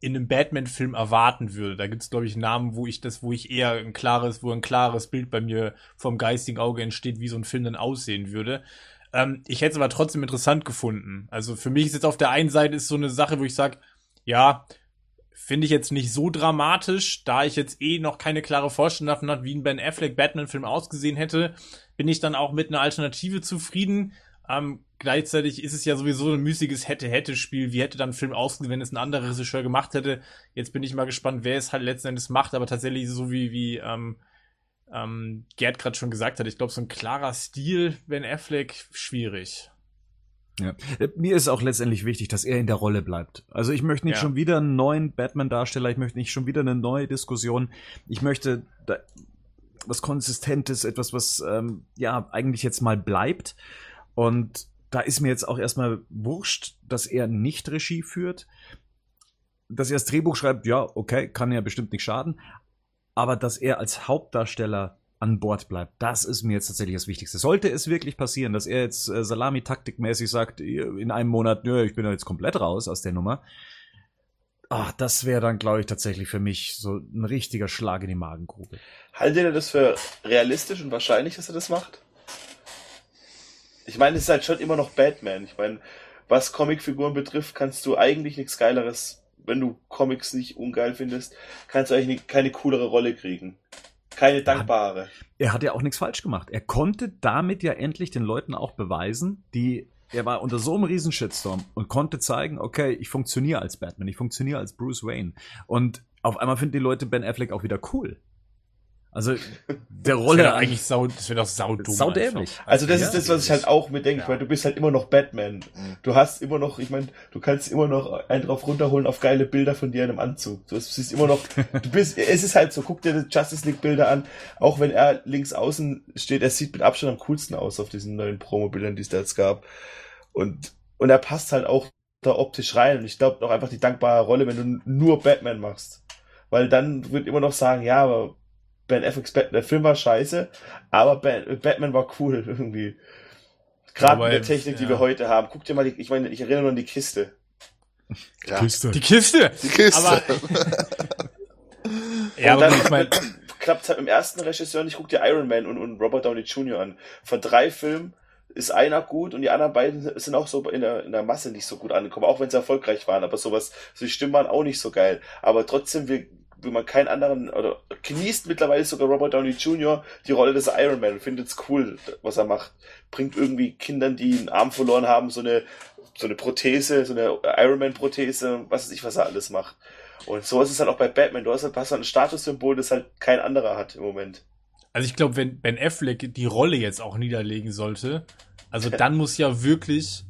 in einem Batman-Film erwarten würde. Da gibt es, glaube ich, Namen, wo ich das, wo ich eher ein klares, wo ein klares Bild bei mir vom geistigen Auge entsteht, wie so ein Film dann aussehen würde. Ähm, ich hätte es aber trotzdem interessant gefunden. Also für mich ist jetzt auf der einen Seite ist so eine Sache, wo ich sage, ja, finde ich jetzt nicht so dramatisch, da ich jetzt eh noch keine klare Vorstellung davon habe, wie ein Ben Affleck Batman-Film ausgesehen hätte, bin ich dann auch mit einer Alternative zufrieden. Ähm, gleichzeitig ist es ja sowieso ein müßiges Hätte-Hätte-Spiel. Wie hätte dann ein Film ausgesehen, wenn es ein anderer Regisseur gemacht hätte? Jetzt bin ich mal gespannt, wer es halt letzten Endes macht, aber tatsächlich so wie, wie ähm, ähm, Gerd gerade schon gesagt hat, ich glaube, so ein klarer Stil, Ben Affleck, schwierig. Ja. Mir ist auch letztendlich wichtig, dass er in der Rolle bleibt. Also ich möchte nicht ja. schon wieder einen neuen Batman-Darsteller, ich möchte nicht schon wieder eine neue Diskussion. Ich möchte da was Konsistentes, etwas, was ähm, ja eigentlich jetzt mal bleibt. Und da ist mir jetzt auch erstmal wurscht, dass er nicht Regie führt. Dass er das Drehbuch schreibt, ja, okay, kann ja bestimmt nicht schaden. Aber dass er als Hauptdarsteller an Bord bleibt, das ist mir jetzt tatsächlich das Wichtigste. Sollte es wirklich passieren, dass er jetzt äh, Salami-Taktikmäßig sagt, in einem Monat, nö, ich bin da jetzt komplett raus aus der Nummer, ach, das wäre dann, glaube ich, tatsächlich für mich so ein richtiger Schlag in die Magengrube. Haltet ihr das für realistisch und wahrscheinlich, dass er das macht? Ich meine, es ist halt schon immer noch Batman. Ich meine, was Comicfiguren betrifft, kannst du eigentlich nichts Geileres, wenn du Comics nicht ungeil findest, kannst du eigentlich keine coolere Rolle kriegen. Keine dankbare. Er hat ja auch nichts falsch gemacht. Er konnte damit ja endlich den Leuten auch beweisen, die er war unter so einem riesen Shitstorm und konnte zeigen, okay, ich funktioniere als Batman, ich funktioniere als Bruce Wayne. Und auf einmal finden die Leute Ben Affleck auch wieder cool. Also der Rolle das eigentlich sau, das wäre doch saudumm. Saudämlich. Also das ja, ist das, was ich halt auch mit denke, ja. weil du bist halt immer noch Batman. Mhm. Du hast immer noch, ich meine, du kannst immer noch einen drauf runterholen auf geile Bilder von dir in einem Anzug. Du siehst immer noch, du bist, es ist halt so, guck dir die Justice League Bilder an, auch wenn er links außen steht, er sieht mit Abstand am coolsten aus auf diesen neuen Promo-Bildern, die es da jetzt gab. Und, und er passt halt auch da optisch rein. Und ich glaube auch einfach die dankbare Rolle, wenn du nur Batman machst. Weil dann wird immer noch sagen, ja, aber Ben Afflecks Batman, der Film war scheiße, aber ben, Batman war cool irgendwie. Gerade mit der Technik, ja. die wir heute haben. Guck dir mal, die, ich meine, ich erinnere nur an die Kiste. Die ja. Kiste. Die Kiste. Die Kiste. Aber, ja, aber ich meine, klappt halt im ersten Regisseur nicht. Guck dir Iron Man und, und Robert Downey Jr. an. Von drei Filmen ist einer gut und die anderen beiden sind auch so in der, in der Masse nicht so gut angekommen, auch wenn sie erfolgreich waren. Aber sowas, so die Stimmen waren auch nicht so geil. Aber trotzdem, wir wie man keinen anderen, oder genießt mittlerweile sogar Robert Downey Jr. die Rolle des Iron Man und findet es cool, was er macht. Bringt irgendwie Kindern, die einen Arm verloren haben, so eine, so eine Prothese, so eine Iron Man Prothese, was weiß ich, was er alles macht. Und so ist es halt auch bei Batman. Du hast halt, hast halt ein Statussymbol, das halt kein anderer hat im Moment. Also ich glaube, wenn Ben Affleck die Rolle jetzt auch niederlegen sollte, also dann muss ja wirklich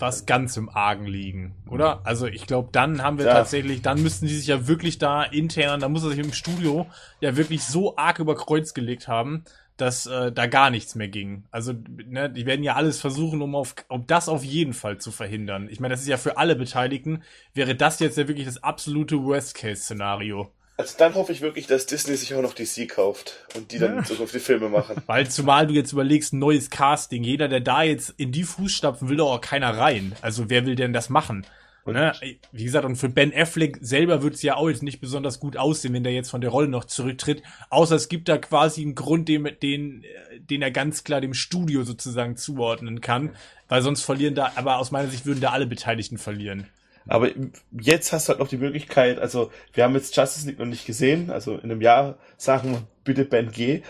was ganz im Argen liegen, oder? Also ich glaube, dann haben wir ja. tatsächlich, dann müssten die sich ja wirklich da intern, da muss er sich im Studio ja wirklich so arg über Kreuz gelegt haben, dass äh, da gar nichts mehr ging. Also, ne, die werden ja alles versuchen, um auf, um das auf jeden Fall zu verhindern. Ich meine, das ist ja für alle Beteiligten, wäre das jetzt ja wirklich das absolute Worst-Case-Szenario. Also dann hoffe ich wirklich, dass Disney sich auch noch DC kauft und die dann ja. so auf die Filme machen. Weil zumal du jetzt überlegst, neues Casting, jeder, der da jetzt in die Fußstapfen will doch auch keiner rein. Also wer will denn das machen? Ne? Wie gesagt, und für Ben Affleck selber wird es ja auch jetzt nicht besonders gut aussehen, wenn der jetzt von der Rolle noch zurücktritt. Außer es gibt da quasi einen Grund, den, den, den er ganz klar dem Studio sozusagen zuordnen kann. Weil sonst verlieren da, aber aus meiner Sicht würden da alle Beteiligten verlieren. Aber jetzt hast du halt noch die Möglichkeit, also wir haben jetzt Justice League noch nicht gesehen, also in einem Jahr sagen wir bitte Ben G.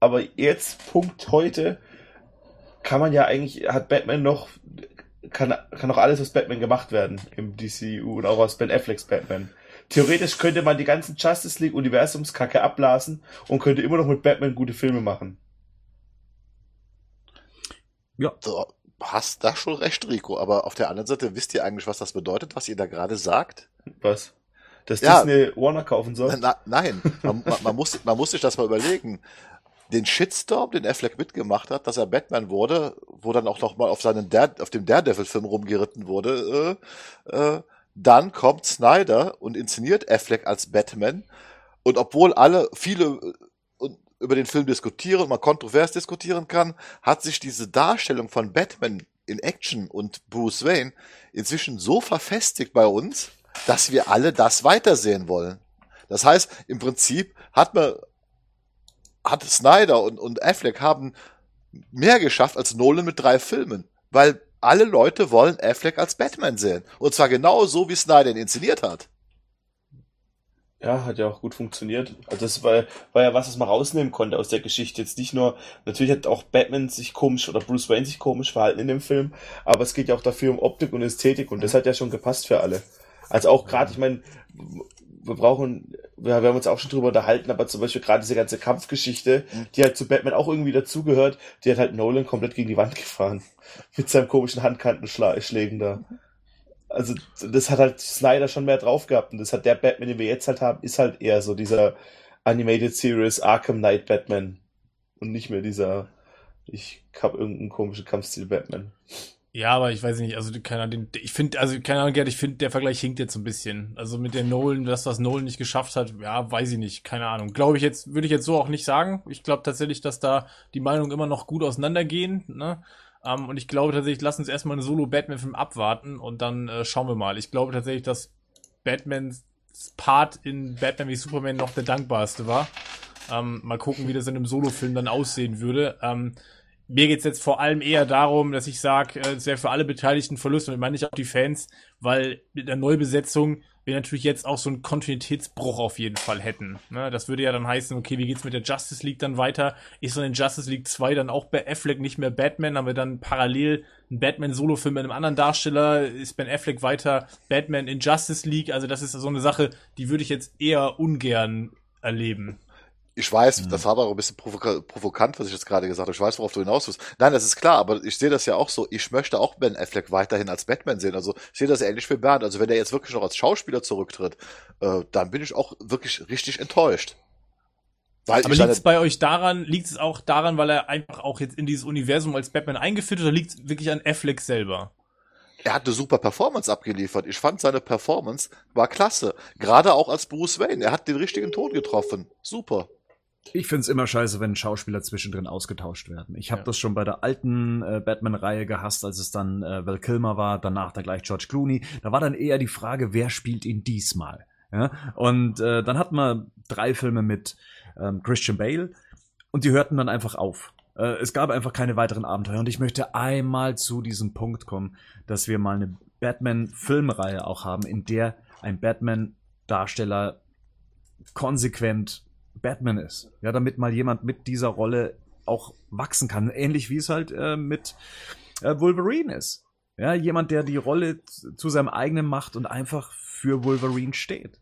Aber jetzt, Punkt heute, kann man ja eigentlich, hat Batman noch kann, kann auch alles aus Batman gemacht werden im DCU und auch aus Ben Afflecks Batman. Theoretisch könnte man die ganzen Justice League Universumskacke abblasen und könnte immer noch mit Batman gute Filme machen. Ja. Du hast da schon recht, Rico. Aber auf der anderen Seite wisst ihr eigentlich, was das bedeutet, was ihr da gerade sagt? Was? Dass ja, Disney Warner kaufen soll? Na, nein, man, man, muss, man muss sich das mal überlegen den Shitstorm, den Affleck mitgemacht hat, dass er Batman wurde, wo dann auch noch mal auf seinen Dare, auf dem Daredevil-Film rumgeritten wurde, äh, äh, dann kommt Snyder und inszeniert Affleck als Batman. Und obwohl alle, viele über den Film diskutieren und man kontrovers diskutieren kann, hat sich diese Darstellung von Batman in Action und Bruce Wayne inzwischen so verfestigt bei uns, dass wir alle das weitersehen wollen. Das heißt, im Prinzip hat man hat Snyder und, und Affleck haben mehr geschafft als Nolan mit drei Filmen, weil alle Leute wollen Affleck als Batman sehen. Und zwar genau so, wie Snyder ihn inszeniert hat. Ja, hat ja auch gut funktioniert. Also das war, war ja was, was man rausnehmen konnte aus der Geschichte. Jetzt nicht nur, natürlich hat auch Batman sich komisch oder Bruce Wayne sich komisch verhalten in dem Film, aber es geht ja auch dafür um Optik und Ästhetik und das hat ja schon gepasst für alle. Also auch gerade, ich meine, wir brauchen, wir, haben uns auch schon drüber unterhalten, aber zum Beispiel gerade diese ganze Kampfgeschichte, mhm. die halt zu Batman auch irgendwie dazugehört, die hat halt Nolan komplett gegen die Wand gefahren. Mit seinem komischen Handkantenschlägen da. Also, das hat halt Snyder schon mehr drauf gehabt und das hat der Batman, den wir jetzt halt haben, ist halt eher so dieser Animated Series Arkham Knight Batman und nicht mehr dieser, ich hab irgendeinen komischen Kampfstil Batman. Ja, aber ich weiß nicht, also keine Ahnung, ich finde, also keine Ahnung, Gerd, ich finde, der Vergleich hinkt jetzt so ein bisschen. Also mit der Nolan, das, was Nolan nicht geschafft hat, ja, weiß ich nicht, keine Ahnung. Glaube ich jetzt, würde ich jetzt so auch nicht sagen. Ich glaube tatsächlich, dass da die Meinungen immer noch gut auseinandergehen, ne? Ähm, und ich glaube tatsächlich, lass uns erstmal einen Solo-Batman-Film abwarten und dann äh, schauen wir mal. Ich glaube tatsächlich, dass Batmans Part in Batman wie Superman noch der dankbarste war. Ähm, mal gucken, wie das in einem Solo-Film dann aussehen würde. Um, mir geht's jetzt vor allem eher darum, dass ich sage, äh, es wäre für alle Beteiligten Verlust und ich meine nicht auch die Fans, weil mit der Neubesetzung wir natürlich jetzt auch so einen Kontinuitätsbruch auf jeden Fall hätten. Ne? Das würde ja dann heißen, okay, wie geht's mit der Justice League dann weiter? Ist dann in Justice League 2 dann auch bei Affleck nicht mehr Batman? Haben wir dann parallel einen Batman-Solo-Film mit einem anderen Darsteller? Ist Ben Affleck weiter Batman in Justice League? Also das ist so eine Sache, die würde ich jetzt eher ungern erleben. Ich weiß, mhm. das war aber auch ein bisschen provoka provokant, was ich jetzt gerade gesagt habe. Ich weiß, worauf du hinaus willst. Nein, das ist klar, aber ich sehe das ja auch so. Ich möchte auch Ben Affleck weiterhin als Batman sehen. Also ich sehe das ähnlich wie Bernd. Also wenn er jetzt wirklich noch als Schauspieler zurücktritt, äh, dann bin ich auch wirklich richtig enttäuscht. Weil aber liegt es bei euch daran, liegt es auch daran, weil er einfach auch jetzt in dieses Universum als Batman eingeführt oder liegt es wirklich an Affleck selber? er hat eine super Performance abgeliefert. Ich fand seine Performance war klasse. Gerade auch als Bruce Wayne. Er hat den richtigen Ton getroffen. Super. Ich find's immer scheiße, wenn Schauspieler zwischendrin ausgetauscht werden. Ich habe ja. das schon bei der alten äh, Batman-Reihe gehasst, als es dann äh, Val Kilmer war, danach dann gleich George Clooney. Da war dann eher die Frage, wer spielt ihn diesmal? Ja? Und äh, dann hatten wir drei Filme mit ähm, Christian Bale und die hörten dann einfach auf. Äh, es gab einfach keine weiteren Abenteuer und ich möchte einmal zu diesem Punkt kommen, dass wir mal eine Batman-Filmreihe auch haben, in der ein Batman-Darsteller konsequent Batman ist. Ja, damit mal jemand mit dieser Rolle auch wachsen kann. Ähnlich wie es halt äh, mit äh, Wolverine ist. Ja, jemand, der die Rolle zu seinem eigenen macht und einfach für Wolverine steht.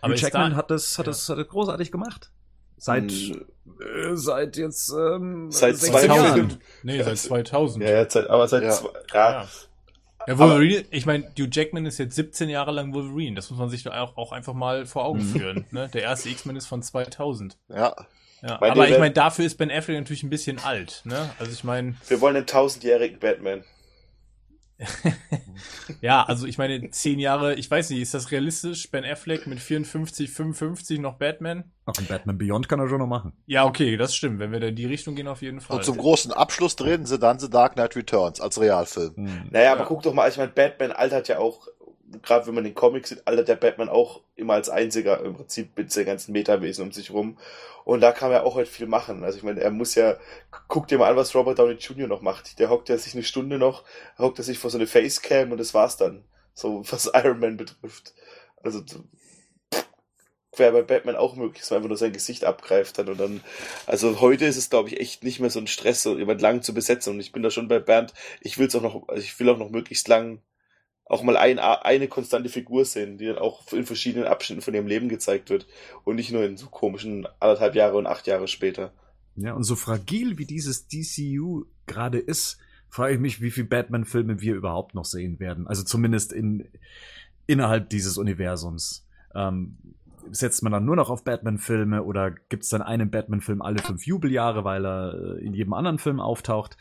Aber Hugh Jackman da, hat das, hat ja. das, hat das großartig gemacht. Seit, hm. äh, seit jetzt, ähm, seit 2000. Nee, seit 2000. Ja, ja, seit, aber seit, ja. Zwei, ja. Ja. Wolverine, ich meine, Hugh Jackman ist jetzt 17 Jahre lang Wolverine. Das muss man sich auch, auch einfach mal vor Augen mhm. führen. ne? Der erste X-Men ist von 2000. Ja. ja aber ich meine, dafür ist Ben Affleck natürlich ein bisschen alt. Ne? Also ich meine. Wir wollen einen tausendjährigen Batman. ja, also ich meine, zehn Jahre, ich weiß nicht, ist das realistisch? Ben Affleck mit 54, 55 noch Batman? Ach, ein Batman Beyond kann er schon noch machen. Ja, okay, das stimmt. Wenn wir da in die Richtung gehen, auf jeden Fall. Und zum großen Abschluss drehen sie dann The Dark Knight Returns als Realfilm. Hm. Naja, aber guck doch mal, ich meine, Batman altert ja auch gerade wenn man den Comics sieht, alter der Batman auch immer als einziger im Prinzip mit seinen ganzen Metawesen um sich rum. Und da kann er auch halt viel machen. Also ich meine, er muss ja, guck dir mal an, was Robert Downey Jr. noch macht. Der hockt ja sich eine Stunde noch, hockt er sich vor so eine Facecam und das war's dann. So, was Iron Man betrifft. Also, wäre bei Batman auch möglich, dass man einfach nur sein Gesicht abgreift hat und dann, also heute ist es, glaube ich, echt nicht mehr so ein Stress, so jemand lang zu besetzen und ich bin da schon bei Bernd, ich will es auch noch, also ich will auch noch möglichst lang auch mal ein, eine konstante Figur sehen, die dann auch in verschiedenen Abschnitten von ihrem Leben gezeigt wird und nicht nur in so komischen anderthalb Jahre und acht Jahre später. Ja, und so fragil wie dieses DCU gerade ist, frage ich mich, wie viele Batman-Filme wir überhaupt noch sehen werden. Also zumindest in, innerhalb dieses Universums. Ähm, setzt man dann nur noch auf Batman-Filme oder gibt es dann einen Batman-Film alle fünf Jubeljahre, weil er äh, in jedem anderen Film auftaucht?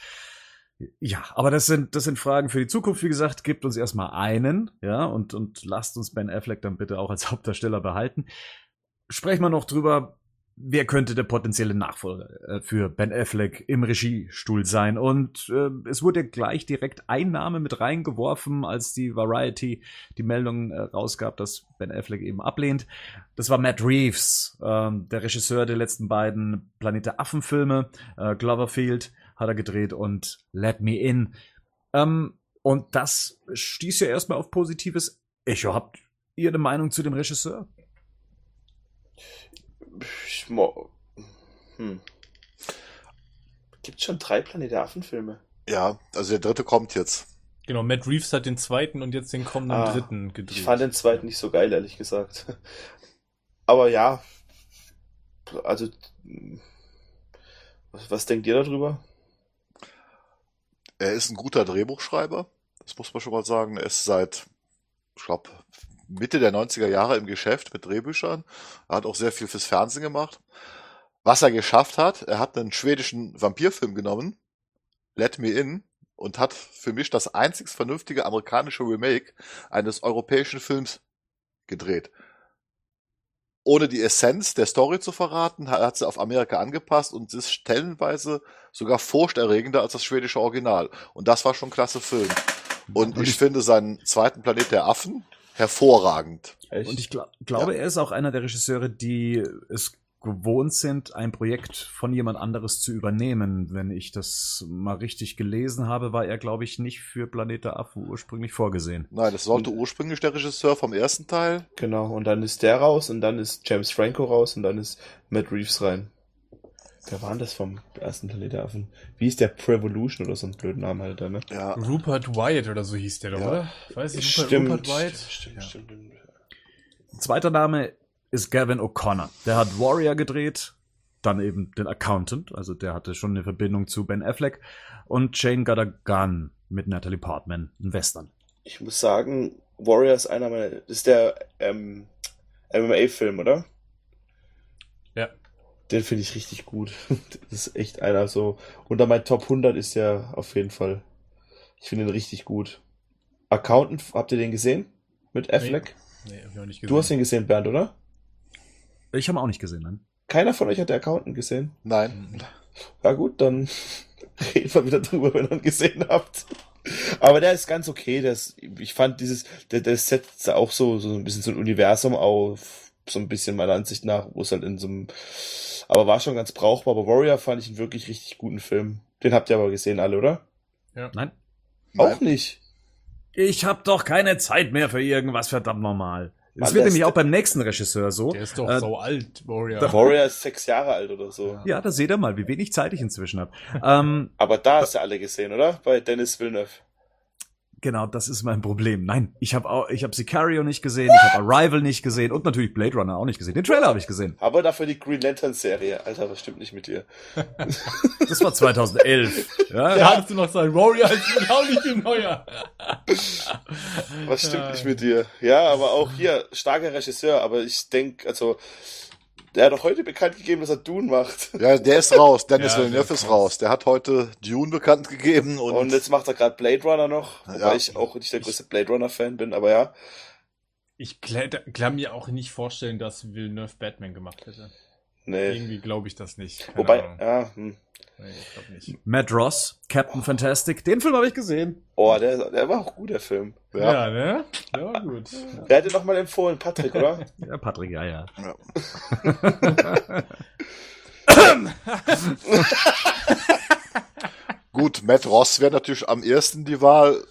Ja, aber das sind, das sind Fragen für die Zukunft. Wie gesagt, gibt uns erstmal einen, ja, und, und lasst uns Ben Affleck dann bitte auch als Hauptdarsteller behalten. Sprechen wir noch drüber, wer könnte der potenzielle Nachfolger äh, für Ben Affleck im Regiestuhl sein? Und äh, es wurde gleich direkt ein Name mit reingeworfen, als die Variety die Meldung äh, rausgab, dass Ben Affleck eben ablehnt. Das war Matt Reeves, ähm, der Regisseur der letzten beiden Planet der Affen-Filme. Äh, Cloverfield hat er gedreht und Let Me In. Ähm, und das stieß ja erstmal auf positives Echo. Habt ihr eine Meinung zu dem Regisseur? Ich hm. Gibt schon drei Planet der Affen-Filme? Ja, also der dritte kommt jetzt. Genau, Matt Reeves hat den zweiten und jetzt den kommenden ah, dritten gedreht. Ich fand den zweiten nicht so geil, ehrlich gesagt. Aber ja, also, was, was denkt ihr darüber? Er ist ein guter Drehbuchschreiber, das muss man schon mal sagen. Er ist seit, ich glaube, Mitte der 90er Jahre im Geschäft mit Drehbüchern. Er hat auch sehr viel fürs Fernsehen gemacht. Was er geschafft hat, er hat einen schwedischen Vampirfilm genommen, Let Me In, und hat für mich das einzig vernünftige amerikanische Remake eines europäischen Films gedreht. Ohne die Essenz der Story zu verraten, hat sie auf Amerika angepasst und ist stellenweise sogar furchterregender als das schwedische Original. Und das war schon klasse Film. Und ich finde seinen zweiten Planet der Affen, hervorragend. Echt? Und ich glaub, glaube, ja. er ist auch einer der Regisseure, die es gewohnt sind, ein Projekt von jemand anderes zu übernehmen. Wenn ich das mal richtig gelesen habe, war er, glaube ich, nicht für Planet der Affen ursprünglich vorgesehen. Nein, das sollte und, ursprünglich der Regisseur vom ersten Teil. Genau, und dann ist der raus und dann ist James Franco raus und dann ist Matt Reeves rein. Wer war denn das vom ersten Planet der Affen? Wie ist der Prevolution oder so ein blöden Namen halt da, ne? Ja. Rupert Wyatt oder so hieß der doch, ja. oder? Weiß ich, stimmt, Rupert Wyatt? Stimmt, ja. stimmt. Zweiter Name ist Gavin O'Connor. Der hat Warrior gedreht, dann eben den Accountant, also der hatte schon eine Verbindung zu Ben Affleck und Jane Got a Gun mit Natalie Portman, ein Western. Ich muss sagen, Warrior ist einer meiner, das ist der ähm, MMA-Film, oder? Den finde ich richtig gut. Das ist echt einer so. Unter meinen Top 100 ist der auf jeden Fall. Ich finde ihn richtig gut. Accountant, habt ihr den gesehen? Mit Affleck? Nee, nee hab ich auch nicht gesehen. Du hast ihn gesehen, Bernd, oder? Ich habe ihn auch nicht gesehen, nein. Keiner von euch hat den Accountant gesehen? Nein. Ja gut, dann reden wir wieder drüber, wenn ihr ihn gesehen habt. Aber der ist ganz okay. Der ist, ich fand dieses, der, der setzt auch so, so ein bisschen so ein Universum auf, so ein bisschen meiner Ansicht nach, wo es halt in so einem aber war schon ganz brauchbar. Aber Warrior fand ich einen wirklich richtig guten Film. Den habt ihr aber gesehen alle, oder? Ja. Nein. Auch Nein. nicht. Ich hab doch keine Zeit mehr für irgendwas, verdammt normal. Das wird nämlich auch beim nächsten Regisseur so. Der ist doch äh, so alt, Warrior. Der Warrior ist sechs Jahre alt oder so. Ja, da seht ihr mal, wie wenig Zeit ich inzwischen habe. ähm, Aber da hast du alle gesehen, oder? Bei Dennis Villeneuve. Genau, das ist mein Problem. Nein, ich habe auch, ich habe Sicario nicht gesehen, ich habe Arrival nicht gesehen und natürlich Blade Runner auch nicht gesehen. Den Trailer habe ich gesehen. Aber dafür die Green Lantern Serie. Alter, was stimmt nicht mit dir? das war 2011. ja, da hattest du noch sein Warrior als auch nicht im Neuer. was stimmt ja. nicht mit dir? Ja, aber auch hier starker Regisseur, aber ich denk, also der hat doch heute bekannt gegeben, dass er Dune macht. Ja, der ist raus. Dennis ja, Villeneuve ist raus. Der hat heute Dune bekannt gegeben. Und, und jetzt macht er gerade Blade Runner noch, wobei ja. ich auch nicht der größte Blade Runner Fan bin, aber ja. Ich kann mir auch nicht vorstellen, dass Villeneuve Batman gemacht hätte. Nee. Irgendwie glaube ich das nicht. Keine wobei, Ahnung. ja, hm. Nee, ich glaube nicht. Matt Ross, Captain Fantastic, den Film habe ich gesehen. Oh, der, der war auch gut, der Film. Ja, ne? Der war gut. Wer hat dir nochmal empfohlen? Patrick, oder? Ja, Patrick, ja, ja. Ja. Gut, Matt Ross wäre natürlich am ersten die Wahl.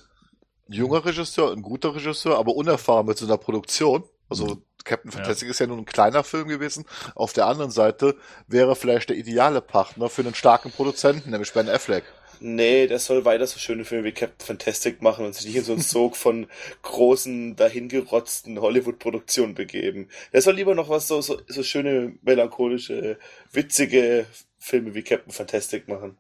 Junger Regisseur, ein guter Regisseur, aber unerfahren mit so einer Produktion. Also Captain Ja. Fantastic ist ja nur ein kleiner Film gewesen. Auf der anderen Seite wäre vielleicht der ideale Partner für einen starken Produzenten, nämlich Ben Affleck. Nee, der soll weiter so schöne Filme wie Captain Fantastic machen und sich nicht in so einen Sog von großen, dahingerotzten Hollywood-Produktionen begeben. Der soll lieber noch was so, so, so schöne, melancholische, witzige Filme wie Captain Fantastic machen.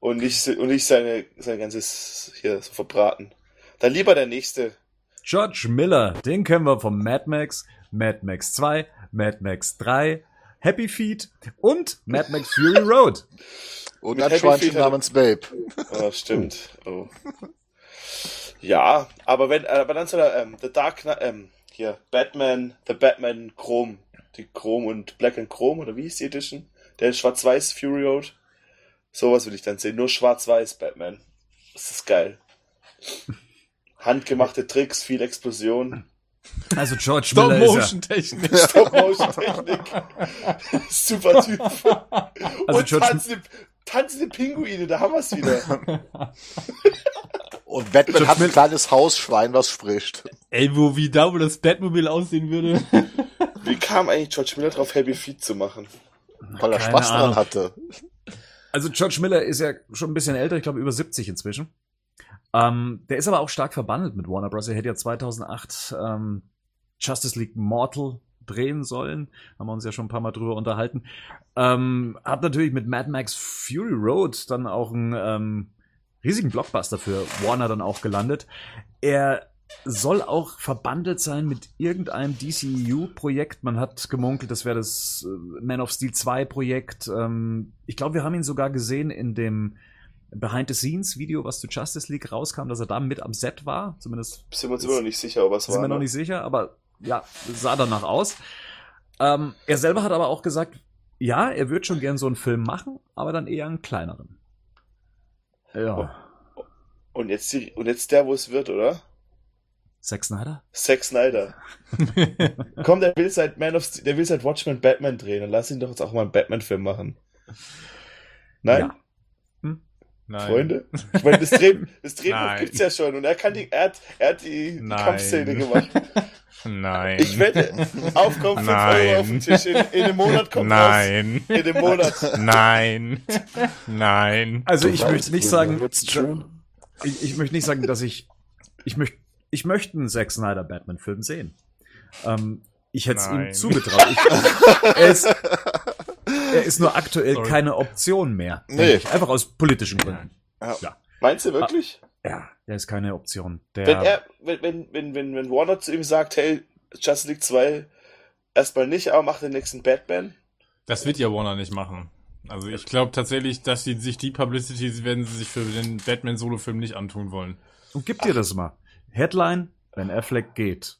Und nicht, und nicht seine, sein ganzes hier so verbraten. Dann lieber der nächste. George Miller, den kennen wir vom Mad Max, Mad Max 2, Mad Max 3, Happy Feet und Mad Max Fury Road. Und ein Schweinchen namens Babe. Oh, stimmt. Oh. Ja, aber wenn, aber dann soll er, ähm, The Dark Knight, ähm, hier, Batman, The Batman Chrome, die Chrome und Black and Chrome, oder wie ist die Edition? Der Schwarz-Weiß Fury Road. Sowas will ich dann sehen. Nur Schwarz-Weiß Batman. Das ist geil. Handgemachte Tricks, viel Explosion. Also George Miller ist ja, Stop-Motion-Technik. Stop-Motion-Technik. Super Typ. Also und George- tanzende, tanzende Pinguine, da haben wir es wieder. Und Batman George hat ein kleines Hausschwein, was spricht. Ey, wo, wie da, wo das Batmobil aussehen würde. Wie kam eigentlich George Miller drauf, Happy Feet zu machen? Weil er Keine Spaß daran Ahnung. hatte. also George Miller ist ja schon ein bisschen älter, ich glaube über 70 inzwischen. Ähm, der ist aber auch stark verbandelt mit Warner Bros. Er hätte ja 2008 ähm, Justice League Mortal drehen sollen. Haben wir uns ja schon ein paar Mal drüber unterhalten. Ähm, hat natürlich mit Mad Max Fury Road dann auch einen ähm, riesigen Blockbuster für Warner dann auch gelandet. Er soll auch verbandelt sein mit irgendeinem DCU-Projekt. Man hat gemunkelt, das wäre das äh, Man of Steel 2-Projekt. Ähm, ich glaube, wir haben ihn sogar gesehen in dem Behind-the-Scenes-Video, was zu Justice League rauskam, dass er da mit am Set war. Zumindest Sind wir uns immer noch nicht sicher, ob es sind war. wir noch ne? nicht sicher, aber ja, sah danach aus. Ähm, er selber hat aber auch gesagt, ja, er würde schon gern so einen Film machen, aber dann eher einen kleineren. Ja. Und jetzt, die, und jetzt der, wo es wird, oder? Zack Snyder? Zack Snyder. Komm, der will seit Man of Steel, der will seit Watchmen Batman drehen. Dann lass ihn doch jetzt auch mal einen Batman-Film machen. Nein? Ja. Nein. Freunde? Ich meine, das, Dreh, das Drehbuch Nein. gibt's ja schon und er, kann die, er, hat, er hat die, die Nein. Kampfszene gemacht. Nein. Ich wette, aufkommen 5 Euro auf den Tisch. In, in einem Monat kommt Nein. raus. In einem Monat. Nein. Nein. Also ich möchte nicht sagen, ich, ich möchte nicht sagen, dass ich, ich möchte, ich möchte einen Zack Snyder Batman-Film sehen. Ähm, ich hätte es ihm Nein. zugetraut. Ich, er, ist, er ist nur aktuell Sorry. keine Option mehr. Nee. Einfach aus politischen Gründen. Meinst du wirklich? Ja, er ist keine Option. Der, Wenn er, wenn, wenn, wenn, wenn, wenn Warner zu ihm sagt, hey, Justice League 2 erstmal nicht, aber mach den nächsten Batman. Das wird ja Warner nicht machen. Also ich glaube tatsächlich, dass sie sich die Publicity werden sie sich für den Batman-Solo-Film nicht antun wollen. Und gib dir das mal. Headline, wenn Affleck geht.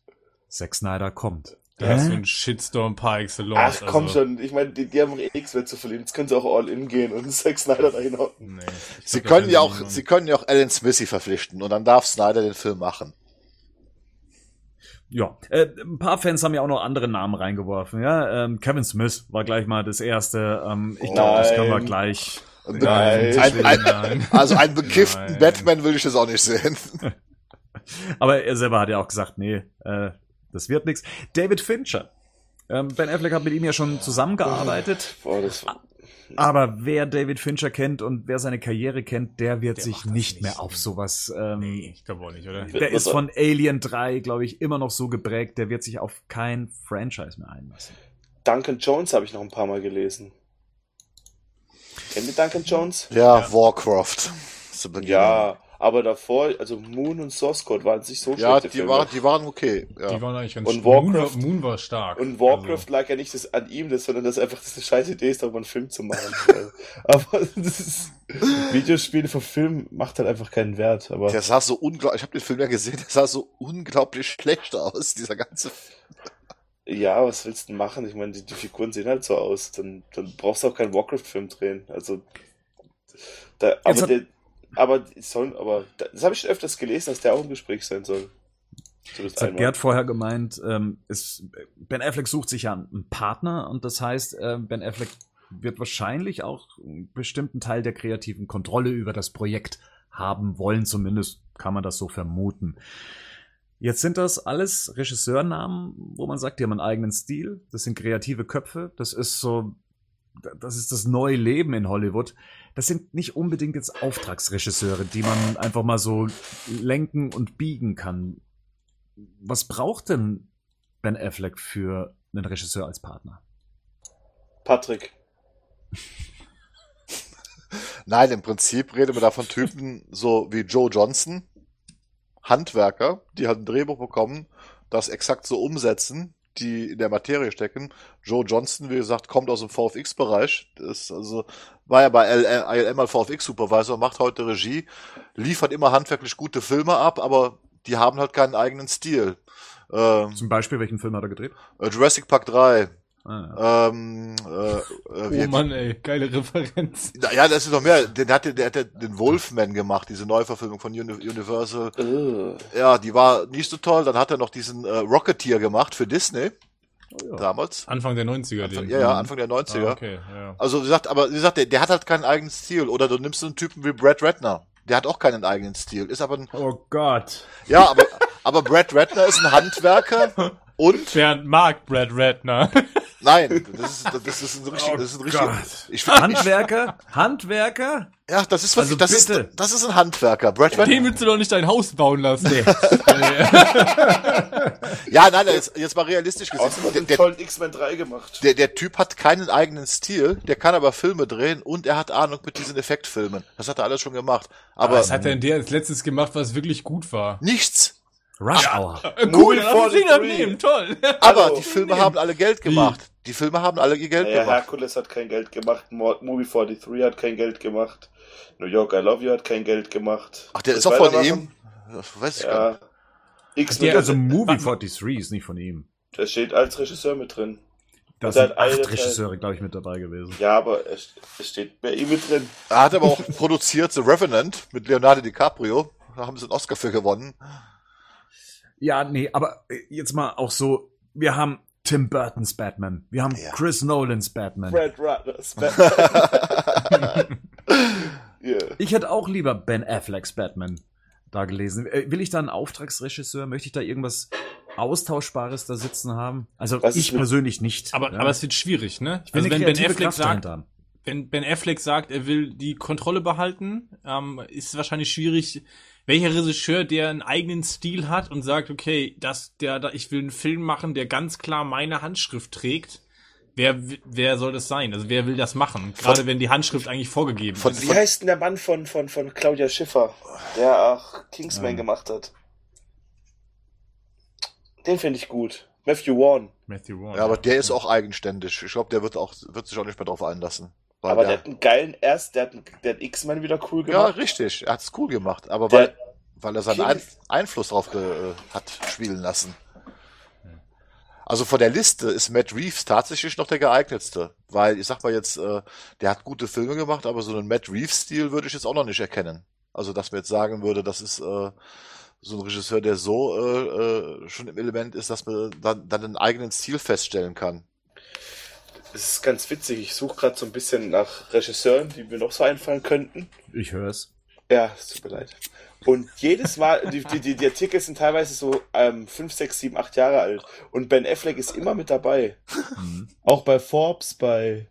Zack Snyder kommt. Das ist so ein Shitstorm par excellence. Ach komm also, schon, ich meine, die, die haben eh nichts mehr zu verlieren. Jetzt können sie auch all in gehen und Zack Snyder da hinhocken. Nee, Sie können ja auch, sie können ja auch Alan Smithy verpflichten und dann darf Snyder den Film machen. Ja, äh, ein paar Fans haben ja auch noch andere Namen reingeworfen. Ja, ähm, Kevin Smith war gleich mal das erste. Ähm, ich glaube, das können wir gleich. Nein. Ein, ein, Nein. also einen bekifften Nein. Batman will ich das auch nicht sehen. Aber er selber hat ja auch gesagt, nee, äh, das wird nichts. David Fincher. Ähm, ben Affleck hat mit ihm ja schon zusammengearbeitet. Boah, das, Aber wer David Fincher kennt und wer seine Karriere kennt, der wird Der sich nicht nicht. mehr auf sowas. Ähm, Nee, ich glaube auch nicht, oder? Der ist von Alien 3, glaube ich, immer noch so geprägt. Der wird sich auf kein Franchise mehr einlassen. Duncan Jones habe ich noch ein paar Mal gelesen. Kennt ihr Duncan Jones? Ja, Ja. Warcraft. Beginn. Ja, aber davor, also Moon und Source Code waren nicht so Ja, schlechte die, Filme. waren, die waren okay. Ja. Die waren eigentlich ganz Und Moon, war, Warcraft- Moon war stark. Und Warcraft lag ja nicht das, an ihm, das, sondern dass einfach das eine scheiß Idee ist, darüber einen Film zu machen. aber das ist, Videospiele für Film macht halt einfach keinen Wert. Aber Der sah so unglaublich, ich habe den Film ja gesehen, der sah so unglaublich schlecht aus, dieser ganze ja, was willst du denn machen? Ich meine, die, die Figuren sehen halt so aus. Dann, dann brauchst du auch keinen Warcraft-Film drehen. Also, Da, aber, der, aber, sollen, aber das habe ich schon öfters gelesen, dass der auch im Gespräch sein soll. Zumindest Jetzt hat einmal. Gerd vorher gemeint, ähm, ist, Ben Affleck sucht sich ja einen Partner und das heißt, äh, Ben Affleck wird wahrscheinlich auch einen bestimmten Teil der kreativen Kontrolle über das Projekt haben wollen. Zumindest kann man das so vermuten. Jetzt sind das alles Regisseurnamen, wo man sagt, die haben einen eigenen Stil. Das sind kreative Köpfe. Das ist so, das ist das neue Leben in Hollywood. Das sind nicht unbedingt jetzt Auftragsregisseure, die man einfach mal so lenken und biegen kann. Was braucht denn Ben Affleck für einen Regisseur als Partner? Patrick. Nein, im Prinzip reden wir da von Typen so wie Joe Johnson, Handwerker, die halt ein Drehbuch bekommen, das exakt so umsetzen, die in der Materie stecken. Joe Johnson, wie gesagt, kommt aus dem VFX-Bereich. Das also war ja bei ILM mal VFX-Supervisor, macht heute Regie, liefert immer handwerklich gute Filme ab, aber die haben halt keinen eigenen Stil. Ähm, Zum Beispiel, welchen Film hat er gedreht? Jurassic Park 3. Ah. Ähm, äh, äh, Oh Mann, ey, geile Referenz. Na Ja, das ist noch mehr. Den hat, der hat den Wolfman gemacht, diese Neuverfilmung von Uni Universal. Ugh. Ja, die war nicht so toll. Dann hat er noch diesen äh, Rocketeer gemacht für Disney Oh, ja. damals. Anfang der 90er, Anfang, den. ja, ja, Anfang der 90er. Ah, okay, ja. Also wie gesagt, aber wie gesagt, der, der hat halt keinen eigenen Stil. Oder du nimmst so einen Typen wie Brad Ratner. Der hat auch keinen eigenen Stil. Ist aber ein, Oh Gott. ja, aber, aber Brad Ratner ist ein Handwerker und Bernd mag Brad Ratner. Nein, das ist, das ist ein richtig, Oh das ist ein richtig, Gott. ich, find- Handwerker? Handwerker? ja, das ist wirklich, Also das bitte. ist, das ist ein Handwerker. Brad Ratner. Dem willst du doch nicht dein Haus bauen lassen. Nee. Ja, nein, jetzt, jetzt mal realistisch gesehen. Außerdem Der, den der, tollen X-Men 3 gemacht. der, der Typ hat keinen eigenen Stil, der kann aber Filme drehen und er hat Ahnung mit diesen Effektfilmen. Das hat er alles schon gemacht. Aber Was hat denn der als letztes gemacht, was wirklich gut war? nichts. Rush Hour. Äh, cool, dann ihn 43. nehmen, toll. Aber Hallo. die Filme haben alle Geld gemacht. Die Filme haben alle ihr Geld Naja, gemacht. Hercules hat kein Geld gemacht, Mo- Movie 43 hat kein Geld gemacht, New York I Love You hat kein Geld gemacht. Ach, der ist auch von ihm? Das weiß ich gar Ja. nicht. X-Men, Ja, also Movie 43 ist nicht von ihm. das steht als Regisseur mit drin. Da er sind acht Regisseure, glaube ich, mit dabei gewesen. Ja, aber es, es steht bei ihm mit drin. Er hat aber auch produziert The Revenant mit Leonardo DiCaprio. Da haben sie einen Oscar für gewonnen. Ja, nee, aber äh, jetzt mal auch so, wir haben Tim Burtons Batman, wir haben Ja. Chris Nolans Batman. Brad Ratner's yeah. Ich hätte auch lieber Ben Afflecks Batman da gelesen. Äh, Will ich da einen Auftragsregisseur? Möchte ich da irgendwas Austauschbares da sitzen haben? Also Was ist ich persönlich nicht. Aber, ja. aber es wird schwierig, ne? ich Also wenn Ben Affleck Kraft sagt, wenn Ben Affleck sagt, er will die Kontrolle behalten, ähm, ist es wahrscheinlich schwierig, welcher Regisseur, der einen eigenen Stil hat und sagt, okay, das, der, da, ich will einen Film machen, der ganz klar meine Handschrift trägt. Wer, wer soll das sein? Also wer will das machen? Gerade wenn die Handschrift eigentlich vorgegeben Von- ist. Wie heißt denn der Mann von, von, von Claudia Schiffer, der auch Kingsman Ja. gemacht hat? Den finde ich gut. Matthew Vaughn. Matthew Vaughn. Ja, aber der ist auch eigenständig. Ich glaube, der wird auch, wird sich auch nicht mehr drauf einlassen. Weil Aber der der, hat einen geilen erst, der hat, einen- der hat X-Men wieder cool ja, gemacht. richtig. Er hat es cool gemacht. Aber Der- weil, weil er seinen Ein Einfluss drauf ge äh, hat spielen lassen. Also von der Liste ist Matt Reeves tatsächlich noch der geeignetste. Weil, ich sag mal jetzt, äh, der hat gute Filme gemacht, aber so einen Matt Reeves-Stil würde ich jetzt auch noch nicht erkennen. Also, dass man jetzt sagen würde, das ist äh, so ein Regisseur, der so äh, äh, schon im Element ist, dass man dann, dann einen eigenen Stil feststellen kann. Das ist ganz witzig. Ich suche gerade so ein bisschen nach Regisseuren, die mir noch so einfallen könnten. Ich höre es. Ja, es tut mir leid. Und jedes Mal, die, die, die, Artikel sind teilweise so ähm, 5, 6, 7, 8 Jahre alt. Und Ben Affleck ist immer mit dabei. Mhm. Auch bei Forbes, bei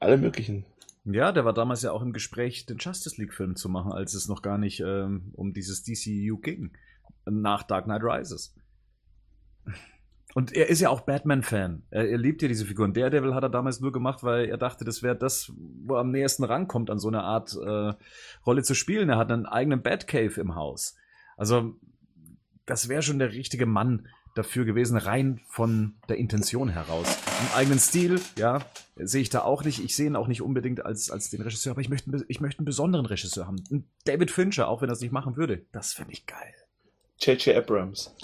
alle möglichen. Ja, der war damals ja auch im Gespräch, den Justice League-Film zu machen, als es noch gar nicht ähm, um dieses DCU ging. Nach Dark Knight Rises. Und er ist ja auch Batman-Fan. Er, er liebt ja diese Figur. Und Daredevil hat er damals nur gemacht, weil er dachte, das wäre das, wo er am nächsten rankommt, an so eine Art äh, Rolle zu spielen. Er hat einen eigenen Batcave im Haus. Also, das wäre schon der richtige Mann dafür gewesen, rein von der Intention heraus. Einen eigenen Stil, ja, sehe ich da auch nicht. Ich sehe ihn auch nicht unbedingt als, als den Regisseur, aber ich möchte, ich möchte einen besonderen Regisseur haben. Einen David Fincher, auch wenn er es nicht machen würde. Das finde ich geil. J.J. Abrams.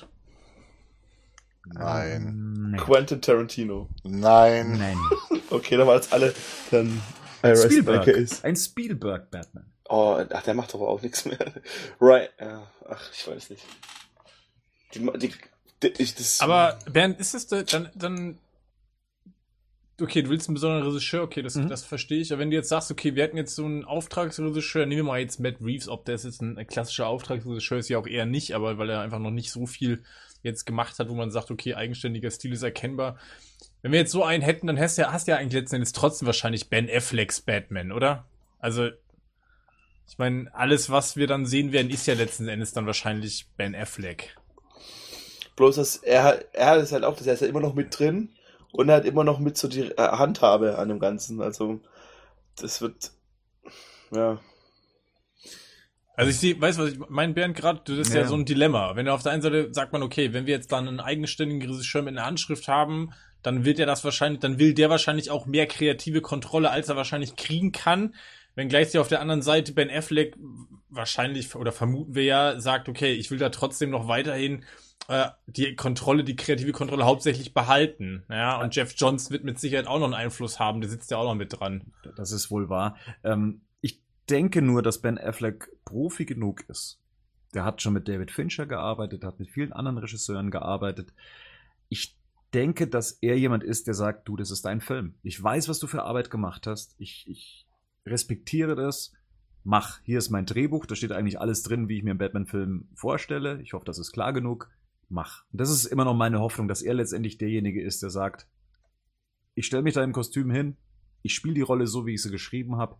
Nein. Nee. Quentin Tarantino. Nein. Nein. Okay, dann waren jetzt alle. Dann Iris Spielberg. Ist. Ein Spielberg-Batman. Oh, ach, der macht aber auch nichts mehr. Right, ja, ach, ich weiß nicht. Die, die, die, ich, das, Aber Bernd, ist es da- dann, dann. Okay, du willst einen besonderen Regisseur, okay, das, Mhm. das verstehe ich. Aber wenn du jetzt sagst, okay, wir hätten jetzt so einen Auftragsregisseur, nehmen wir mal jetzt Matt Reeves, ob der jetzt ein, ein klassischer Auftragsregisseur ist, ja auch eher nicht, aber weil er einfach noch nicht so viel jetzt gemacht hat, wo man sagt, okay, eigenständiger Stil ist erkennbar. Wenn wir jetzt so einen hätten, dann hast du ja, hast ja eigentlich letzten Endes trotzdem wahrscheinlich Ben Afflecks Batman, oder? Also, ich meine, alles, was wir dann sehen werden, ist ja letzten Endes dann wahrscheinlich Ben Affleck. bloß, dass er, er es halt auch, dass er ist ja immer noch mit drin und er hat immer noch mit so die äh, Handhabe an dem Ganzen. Also, das wird, ja. Also ich sehe, weißt du, was ich meine, Bernd, gerade, das ist ja. Ja. so ein Dilemma. Wenn du auf der einen Seite sagt man, okay, wenn wir jetzt dann einen eigenständigen Regisseur mit einer Handschrift haben, dann wird er das wahrscheinlich, dann will der wahrscheinlich auch mehr kreative Kontrolle, als er wahrscheinlich kriegen kann. Wenn gleichzeitig auf der anderen Seite Ben Affleck wahrscheinlich, oder vermuten wir ja, sagt, okay, ich will da trotzdem noch weiterhin äh, die Kontrolle, die kreative Kontrolle hauptsächlich behalten. Ja, und Jeff Johns wird mit Sicherheit auch noch einen Einfluss haben, der sitzt ja auch noch mit dran. Das ist wohl wahr. Ähm, denke nur, dass Ben Affleck Profi genug ist. Der hat schon mit David Fincher gearbeitet, hat mit vielen anderen Regisseuren gearbeitet. Ich denke, dass er jemand ist, der sagt, du, das ist dein Film. Ich weiß, was du für Arbeit gemacht hast. Ich, ich respektiere das. Mach, hier ist mein Drehbuch, da steht eigentlich alles drin, wie ich mir einen Batman-Film vorstelle. Ich hoffe, das ist klar genug. Mach. Und das ist immer noch meine Hoffnung, dass er letztendlich derjenige ist, der sagt, ich stelle mich da im Kostüm hin, ich spiele die Rolle so, wie ich sie geschrieben habe.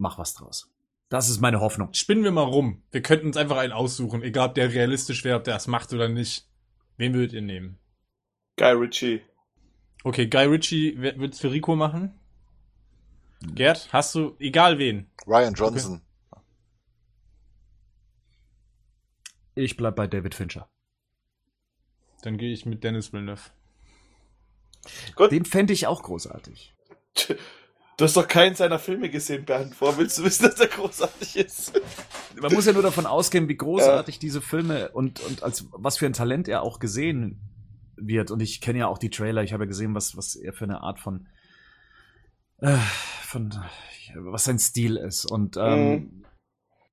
Mach was draus. Das ist meine Hoffnung. Spinnen wir mal rum. Wir könnten uns einfach einen aussuchen, egal ob der realistisch wäre, ob der das macht oder nicht. Wen würdet ihr nehmen? Guy Ritchie. Okay, Guy Ritchie wer- wird's für Rico machen. Gerd, hast du, egal wen. Ryan Johnson. Ich bleib bei David Fincher. Dann gehe ich mit Dennis Villeneuve. Gut, Den fände ich auch großartig. du hast doch keinen seiner Filme gesehen, Bernd. Woher willst du wissen, dass er großartig ist? Man muss ja nur davon ausgehen, wie großartig diese Filme und, und als was für ein Talent er auch gesehen wird. Und ich kenne ja auch die Trailer. Ich habe ja gesehen, was, was er für eine Art von, äh, von was sein Stil ist. Und ähm,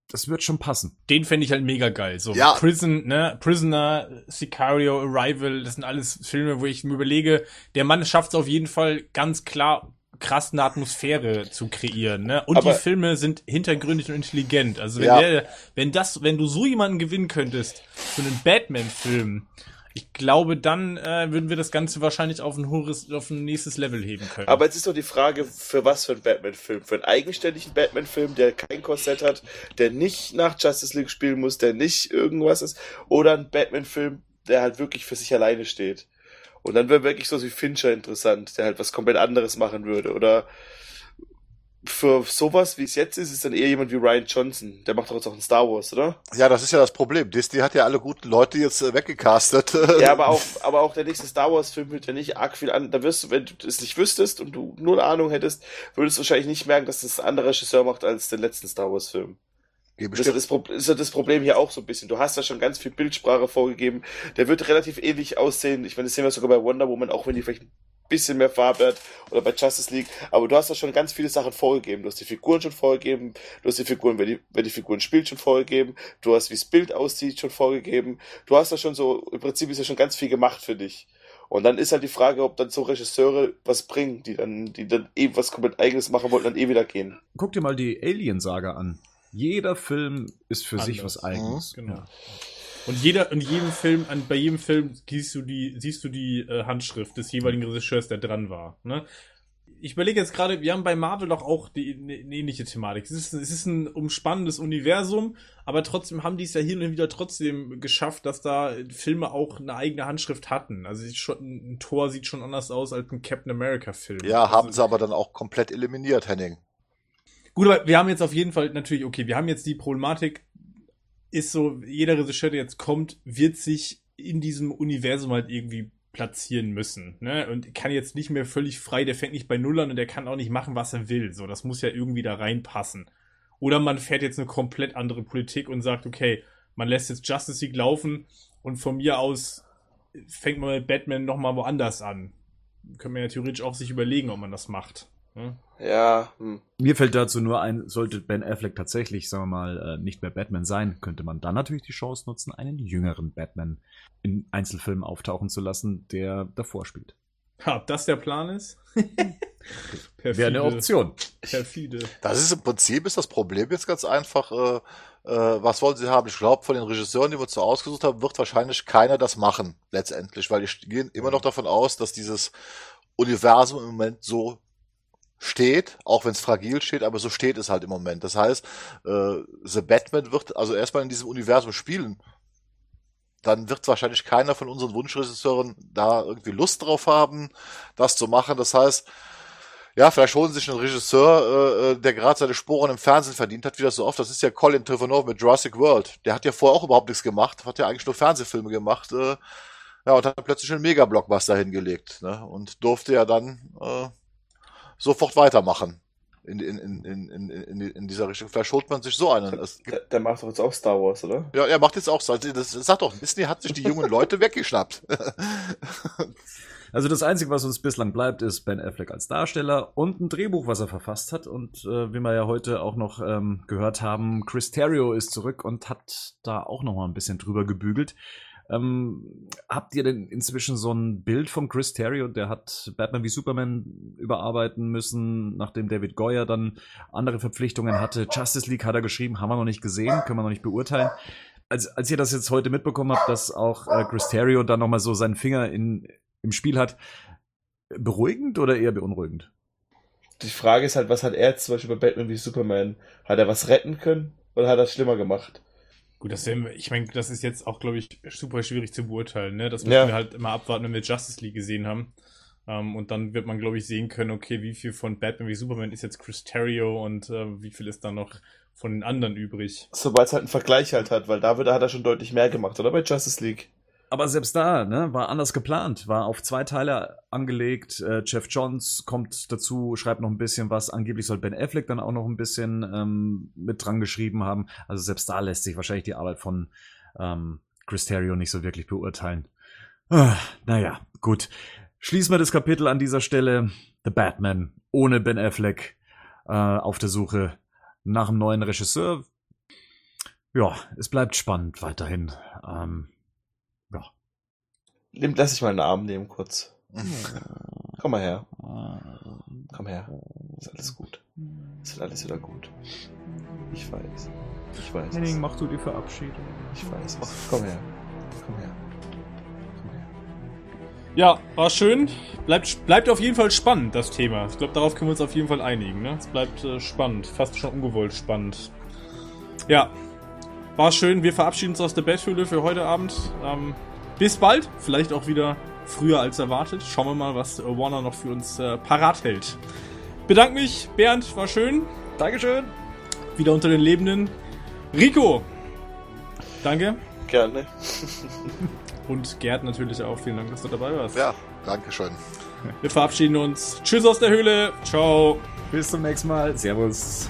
das wird schon passen. Den fände ich halt mega geil. So Ja. Prison, ne? Prisoner, Sicario, Arrival, das sind alles Filme, wo ich mir überlege, der Mann schafft es auf jeden Fall ganz klar krass eine Atmosphäre zu kreieren, ne? Und Aber- die Filme sind hintergründig und intelligent. Also wenn Ja. der, wenn das, wenn du so jemanden gewinnen könntest für einen Batman-Film, ich glaube, dann äh, würden wir das Ganze wahrscheinlich auf ein hohes, auf ein nächstes Level heben können. Aber jetzt ist doch die Frage, für was für einen Batman-Film? Für einen eigenständigen Batman-Film, der kein Korsett hat, der nicht nach Justice League spielen muss, der nicht irgendwas ist, oder ein Batman-Film, der halt wirklich für sich alleine steht. Und dann wäre wirklich so wie Fincher interessant, der halt was komplett anderes machen würde. Oder für sowas, wie es jetzt ist, ist dann eher jemand wie Ryan Johnson. Der macht doch jetzt auch ein Star Wars, oder? Ja, das ist ja das Problem. Disney hat ja alle guten Leute jetzt äh, weggecastet. Ja, aber auch, aber auch der nächste Star Wars Film wird ja nicht arg viel an. Da wirst du, wenn du es nicht wüsstest und du nur eine Ahnung hättest, würdest du wahrscheinlich nicht merken, dass das ein anderer Regisseur macht als den letzten Star Wars Film. Geh Das ist, das, ist ja das Problem hier auch so ein bisschen. Du hast ja schon ganz viel Bildsprache vorgegeben. Der wird relativ ähnlich aussehen. Ich meine, das sehen wir sogar bei Wonder Woman, auch wenn die vielleicht ein bisschen mehr Farbe hat oder bei Justice League. Aber du hast ja schon ganz viele Sachen vorgegeben. Du hast die Figuren schon vorgegeben. Du hast die Figuren, wer die, wer die Figuren spielt, schon vorgegeben. Du hast, wie das Bild aussieht, schon vorgegeben. Du hast ja schon so, im Prinzip ist ja schon ganz viel gemacht für dich. Und dann ist halt die Frage, ob dann so Regisseure was bringen, die dann, die dann eh was komplett eigenes machen wollten, dann eh wieder gehen. Guck dir mal die Alien-Saga an. Jeder Film ist für sich Anders. was eigenes. Genau. Ja. Und jeder, in jedem Film, an, bei jedem Film siehst du die, siehst du die äh, Handschrift des jeweiligen Regisseurs, der dran war. Ne? Ich überlege jetzt gerade, wir haben bei Marvel doch auch die, eine eine ähnliche Thematik. Es ist, es ist ein umspannendes Universum, aber trotzdem haben die es ja hier und wieder trotzdem geschafft, dass da Filme auch eine eigene Handschrift hatten. Also schon, ein Tor sieht schon anders aus als ein Captain America Film. Ja, haben also, sie aber dann auch komplett eliminiert, Henning. Gut, aber wir haben jetzt auf jeden Fall natürlich, okay, wir haben jetzt die Problematik, ist so, jeder Regisseur, der jetzt kommt, wird sich in diesem Universum halt irgendwie platzieren müssen, ne? Und kann jetzt nicht mehr völlig frei, der fängt nicht bei Null an und der kann auch nicht machen, was er will. So, das muss ja irgendwie da reinpassen. Oder man fährt jetzt eine komplett andere Politik und sagt, okay, man lässt jetzt Justice League laufen und von mir aus fängt man mit Batman nochmal woanders an. Können wir ja theoretisch auch sich überlegen, ob man das macht. Hm? Ja, hm. Mir fällt dazu nur ein, sollte Ben Affleck tatsächlich, sagen wir mal, äh, nicht mehr Batman sein, könnte man dann natürlich die Chance nutzen, einen jüngeren Batman in Einzelfilmen auftauchen zu lassen, der davor spielt. Ob das der Plan ist? Wäre eine Option. Perfide. Das ist im Prinzip ist das Problem jetzt ganz einfach. Äh, äh, was wollen sie haben? Ich glaube, von den Regisseuren, die wir uns so ausgesucht haben, wird wahrscheinlich keiner das machen, letztendlich, weil die gehen immer noch davon aus, dass dieses Universum im Moment so steht, auch wenn es fragil steht, aber so steht es halt im Moment. Das heißt, äh, The Batman wird also erstmal in diesem Universum spielen. Dann wird wahrscheinlich keiner von unseren Wunschregisseuren da irgendwie Lust drauf haben, das zu machen. Das heißt, ja, vielleicht holen sie sich einen Regisseur, äh, der gerade seine Sporen im Fernsehen verdient hat, wie das so oft. Das ist ja Colin Trevorrow mit Jurassic World. Der hat ja vorher auch überhaupt nichts gemacht, hat ja eigentlich nur Fernsehfilme gemacht. Äh, ja, und hat plötzlich einen Mega-Blockbuster hingelegt. Ne? Und durfte ja dann äh, sofort weitermachen in, in, in, in, in, in dieser Richtung. Vielleicht holt man sich so einen. Es der, der macht doch jetzt auch Star Wars, oder? ja, er macht jetzt auch so. Das sagt doch, Disney hat sich die jungen Leute weggeschnappt. Also das Einzige, was uns bislang bleibt, ist Ben Affleck als Darsteller und ein Drehbuch, was er verfasst hat. Und äh, wie wir ja heute auch noch ähm, gehört haben, Chris Terrio ist zurück und hat da auch noch mal ein bisschen drüber gebügelt. Ähm, habt ihr denn inzwischen so ein Bild von Chris Terrio? Der hat Batman wie Superman überarbeiten müssen, nachdem David Goyer dann andere Verpflichtungen hatte. Justice League hat er geschrieben, haben wir noch nicht gesehen, können wir noch nicht beurteilen. Als, als ihr das jetzt heute mitbekommen habt, dass auch äh, Chris Terrio dann noch mal so seinen Finger in, im Spiel hat, beruhigend oder eher beunruhigend? Die Frage ist halt, was hat er jetzt zum Beispiel bei Batman wie Superman? Hat er was retten können oder hat er es schlimmer gemacht? Gut, das wir, ich meine, das ist jetzt auch, glaube ich, super schwierig zu beurteilen, ne? Das müssen Ja. wir halt immer abwarten, wenn wir Justice League gesehen haben. Ähm, und dann wird man, glaube ich, sehen können, okay, wie viel von Batman wie Superman ist jetzt Chris Terrio und äh, wie viel ist dann noch von den anderen übrig. Sobald es halt einen Vergleich halt hat, weil da wird, hat er schon deutlich mehr gemacht, oder bei Justice League? Aber selbst da, ne, war anders geplant, war auf zwei Teile angelegt. Äh, Jeff Johns kommt dazu, schreibt noch ein bisschen was. Angeblich soll Ben Affleck dann auch noch ein bisschen ähm, mit dran geschrieben haben. Also selbst da lässt sich wahrscheinlich die Arbeit von ähm, Chris Terrio nicht so wirklich beurteilen. Ah, naja, gut. Schließen wir das Kapitel an dieser Stelle. The Batman ohne Ben Affleck äh, auf der Suche nach einem neuen Regisseur. Ja, es bleibt spannend weiterhin. Ähm, Nimm, lass ich mal einen Arm nehmen kurz. Komm mal her. Komm her. Ist alles gut. Ist wird alles wieder gut. Ich weiß. Ich weiß. es. mach du die Verabschiedung. Ich weiß. es. Komm her. Komm her. Komm her. Ja, war schön. Bleibt, bleibt auf jeden Fall spannend, das Thema. Ich glaube, darauf können wir uns auf jeden Fall einigen. Ne? Es bleibt äh, spannend, fast schon ungewollt spannend. Ja, war schön. Wir verabschieden uns aus der Betthöhle für heute Abend. Ähm, bis bald. Vielleicht auch wieder früher als erwartet. Schauen wir mal, was Warner noch für uns äh, parat hält. Bedanke mich, Bernd, war schön. Dankeschön. Wieder unter den Lebenden. Rico, danke. Gerne. Und Gerd natürlich auch. Vielen Dank, dass du dabei warst. ja, danke schön. Wir verabschieden uns. Tschüss aus der Höhle. Ciao. Bis zum nächsten Mal. Servus.